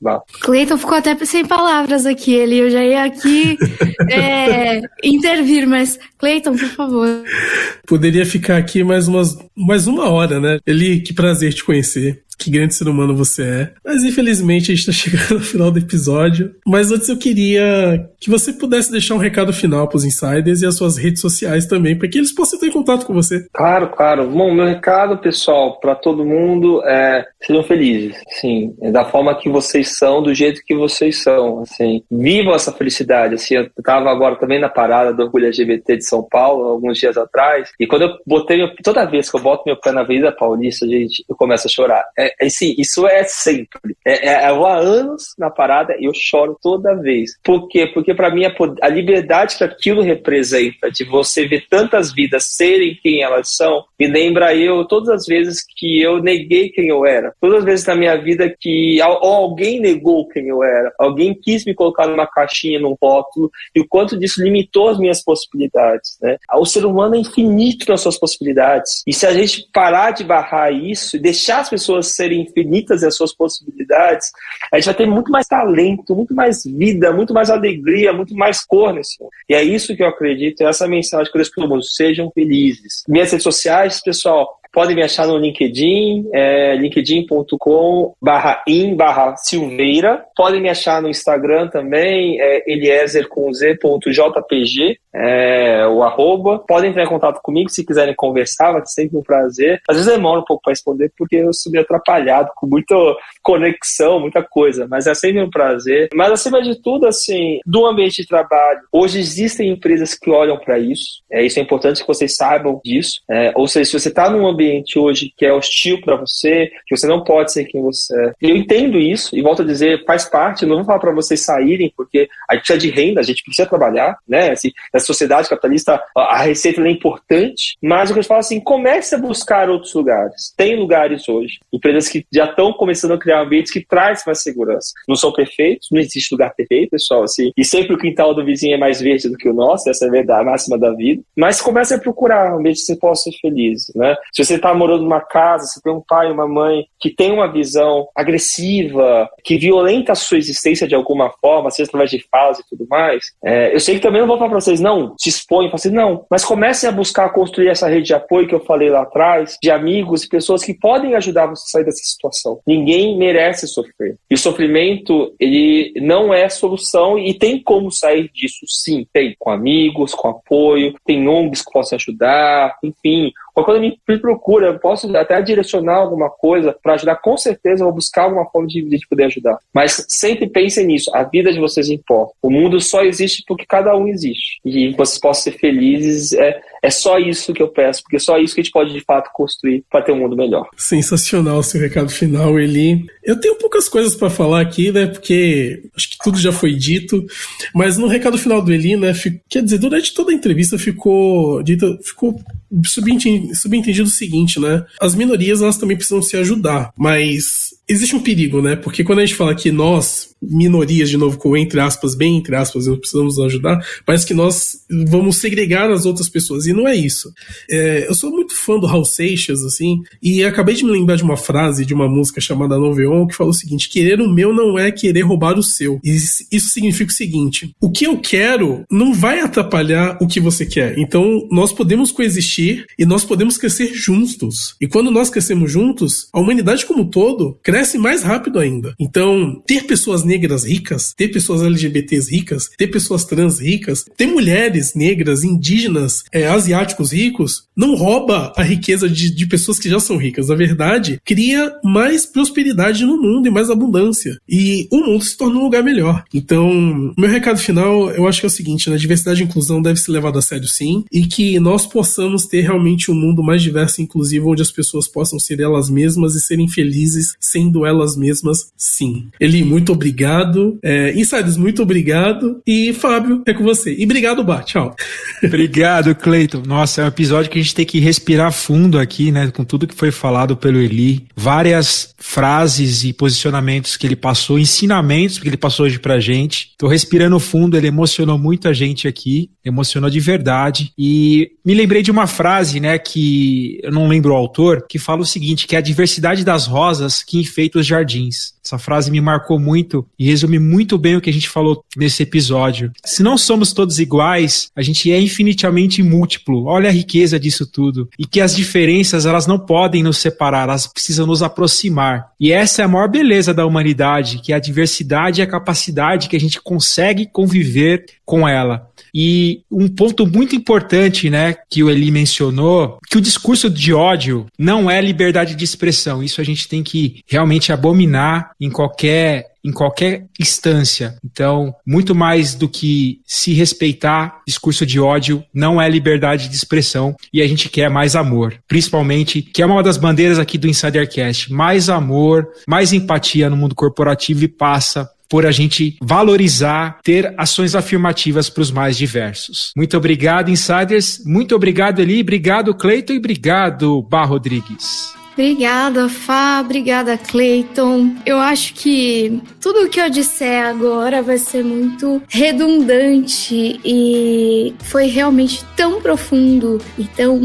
Cleiton ficou até sem palavras aqui, ele eu já ia aqui é, intervir, mas Cleiton, por favor. Poderia ficar aqui mais umas mais uma hora, né? Eli, que prazer te conhecer que grande ser humano você é. Mas infelizmente a gente tá chegando ao final do episódio. Mas antes eu queria que você pudesse deixar um recado final pros insiders e as suas redes sociais também, para que eles possam ter contato com você. Claro, claro. Bom, meu recado, pessoal, para todo mundo é sejam felizes, sim, é da forma que vocês são, do jeito que vocês são, assim. Vivam essa felicidade, assim. Eu tava agora também na parada do Orgulho LGBT de São Paulo, alguns dias atrás, e quando eu botei, toda vez que eu boto meu pé na Avenida Paulista, gente, eu começo a chorar. É, é, assim, isso é sempre. É, é, eu há anos na parada e eu choro toda vez. Por quê? Porque para mim a, a, liberdade que aquilo representa, de você ver tantas vidas serem quem elas são, me lembra eu todas as vezes que eu neguei quem eu era. Todas as vezes na minha vida que alguém negou quem eu era. Alguém quis me colocar numa caixinha, num rótulo, e o quanto disso limitou as minhas possibilidades. Né? O ser humano é infinito nas suas possibilidades. E se a gente parar de barrar isso e deixar as pessoas serem infinitas as suas possibilidades, a gente vai ter muito mais talento, muito mais vida, muito mais alegria, muito mais cor nesse mundo. E é isso que eu acredito, é essa mensagem que eu deixo para todo mundo. Sejam felizes. Minhas redes sociais, pessoal, Podem me achar no LinkedIn, é, linkedin.com barra in barra Silveira. Podem me achar no Instagram também, é é, o arroba. Podem entrar em contato comigo se quiserem conversar, vai ser sempre um prazer. Às vezes demora um pouco para responder porque eu sou meio atrapalhado, com muita conexão, muita coisa, mas é sempre um prazer. Mas acima de tudo, assim, do ambiente de trabalho, hoje existem empresas que olham para isso, é, isso é importante que vocês saibam disso. É, ou seja, se você está num ambiente hoje que é hostil para você, que você não pode ser quem você é. Eu entendo isso e volto a dizer, faz parte, não vou falar para vocês saírem, porque a gente precisa de renda, a gente precisa trabalhar, né? Assim, na sociedade capitalista, a receita é importante, mas o que eu falo assim, comece a buscar outros lugares. Tem lugares hoje, empresas que já estão começando a criar ambientes que trazem mais segurança. Não são perfeitos, não existe lugar perfeito, pessoal, assim, e sempre o quintal do vizinho é mais verde do que o nosso, essa é a verdade, a máxima da vida, mas comece a procurar um ambiente que você possa ser feliz, né? Se você está morando numa casa, você tem um pai, uma mãe que tem uma visão agressiva, que violenta a sua existência de alguma forma, seja através de falas e tudo mais, é, eu sei que também não vou falar para vocês, não, se expõe, assim, não, mas comecem a buscar construir essa rede de apoio que eu falei lá atrás, de amigos e pessoas que podem ajudar você a sair dessa situação. Ninguém merece sofrer. E o sofrimento, ele não é solução e tem como sair disso, sim. Tem, com amigos, com apoio, tem ONGs que possam ajudar, enfim, quando me, me procura, eu posso até direcionar alguma coisa para ajudar, com certeza eu vou buscar alguma forma de, de poder ajudar. Mas sempre pensem nisso, a vida de vocês importa. O mundo só existe porque cada um existe. E vocês possam ser felizes, é, é só isso que eu peço, porque é só isso que a gente pode de fato construir para ter um mundo melhor. Sensacional seu recado final, Eli. Eu tenho poucas coisas para falar aqui, né? Porque acho que tudo já foi dito, mas no recado final do Eli, né? quer dizer, durante toda a entrevista ficou dito, ficou subentendido o seguinte, né? As minorias elas também precisam se ajudar, mas existe um perigo, né? Porque quando a gente fala que nós, minorias, de novo, com entre aspas, bem entre aspas, precisamos ajudar, parece que nós vamos segregar as outras pessoas. E não é isso. É, eu sou muito fã do Raul Seixas, assim, e acabei de me lembrar de uma frase de uma música chamada Noveon que falou o seguinte: querer o meu não é querer roubar o seu. E isso significa o seguinte: o que eu quero não vai atrapalhar o que você quer. Então, nós podemos coexistir e nós podemos crescer juntos. E quando nós crescemos juntos, a humanidade como um todo cresce cresce mais rápido ainda. Então, ter pessoas negras ricas, ter pessoas LGBTs ricas, ter pessoas trans ricas, ter mulheres negras, indígenas, é, asiáticos ricos, não rouba a riqueza de, de pessoas que já são ricas. Na verdade, cria mais prosperidade no mundo e mais abundância. E o mundo se torna um lugar melhor. Então, meu recado final, eu acho que é o seguinte, né? Diversidade e inclusão deve ser levado a sério sim, e que nós possamos ter realmente um mundo mais diverso e inclusivo, onde as pessoas possam ser elas mesmas e serem felizes sendo elas mesmas, sim. Eli, muito obrigado. É, Insiders, muito obrigado. E Fábio, é com você. E obrigado, Bá. Tchau. Obrigado, Cleiton. Nossa, é um episódio que a gente tem que respirar fundo aqui, né? Com tudo que foi falado pelo Eli. Várias frases e posicionamentos que ele passou, ensinamentos que ele passou hoje pra gente. Tô respirando fundo, ele emocionou muito a gente aqui, emocionou de verdade. E me lembrei de uma frase, né, que eu não lembro o autor, que fala o seguinte, que é a diversidade das rosas que enfeita os jardins. Essa frase me marcou muito e resume muito bem o que a gente falou nesse episódio. Se não somos todos iguais, a gente é infinitamente múltiplo. Olha a riqueza disso tudo. E que as diferenças, elas não podem nos separar, elas precisam nos aproximar. E essa é a maior beleza da humanidade, que é a diversidade e a capacidade que a gente consegue conviver com ela. E um ponto muito importante, né, que o Eli mencionou, que o discurso de ódio não é liberdade de expressão. Isso a gente tem que realmente abominar em qualquer em qualquer instância. Então, muito mais do que se respeitar, discurso de ódio não é liberdade de expressão e a gente quer mais amor. Principalmente, que é uma das bandeiras aqui do Insidercast, mais amor, mais empatia no mundo corporativo e passa por a gente valorizar, ter ações afirmativas para os mais diversos. Muito obrigado, insiders. Muito obrigado, Eli. Obrigado, Cleiton. E obrigado, Bar Rodrigues. Obrigada, Fá. Obrigada, Clayton. Eu acho que tudo o que eu disser agora vai ser muito redundante e foi realmente tão profundo e tão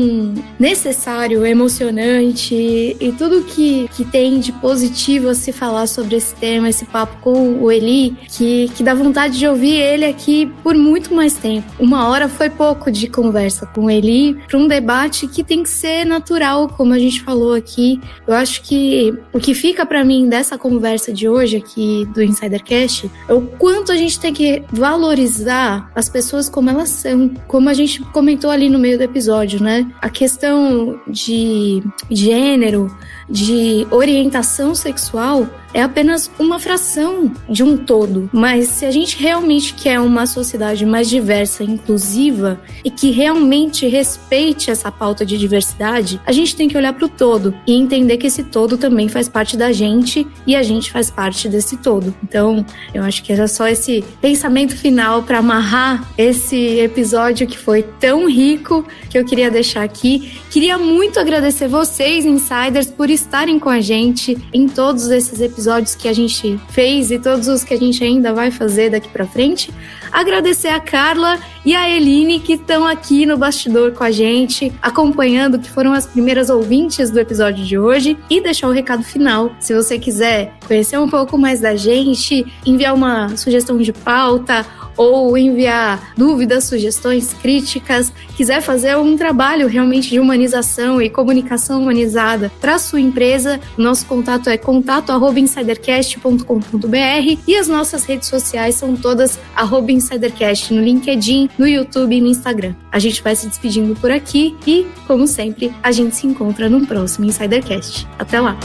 necessário, emocionante e tudo que, que tem de positivo a se falar sobre esse tema, esse papo com o Eli, que, que dá vontade de ouvir ele aqui por muito mais tempo. Uma hora foi pouco de conversa com ele para um debate que tem que ser natural, como a gente falou aqui aqui. Eu acho que o que fica para mim dessa conversa de hoje aqui do Insidercast é o quanto a gente tem que valorizar as pessoas como elas são, como a gente comentou ali no meio do episódio, né? A questão de gênero, de orientação sexual é apenas uma fração de um todo. Mas se a gente realmente quer uma sociedade mais diversa inclusiva e que realmente respeite essa pauta de diversidade, a gente tem que olhar para o todo e entender que esse todo também faz parte da gente e a gente faz parte desse todo. Então, eu acho que era só esse pensamento final para amarrar esse episódio que foi tão rico que eu queria deixar aqui. Queria muito agradecer vocês, insiders, por estarem com a gente em todos esses episódios que a gente fez e todos os que a gente ainda vai fazer daqui para frente. Agradecer a Carla e a Eline que estão aqui no bastidor com a gente, acompanhando, que foram as primeiras ouvintes do episódio de hoje, e deixar o recado final. Se você quiser conhecer um pouco mais da gente, enviar uma sugestão de pauta ou enviar dúvidas, sugestões, críticas, quiser fazer um trabalho realmente de humanização e comunicação humanizada para sua empresa, nosso contato é contato@insidercast.com.br e as nossas redes sociais são todas @insidercast no LinkedIn, no YouTube e no Instagram. A gente vai se despedindo por aqui e, como sempre, a gente se encontra no próximo Insidercast. Até lá.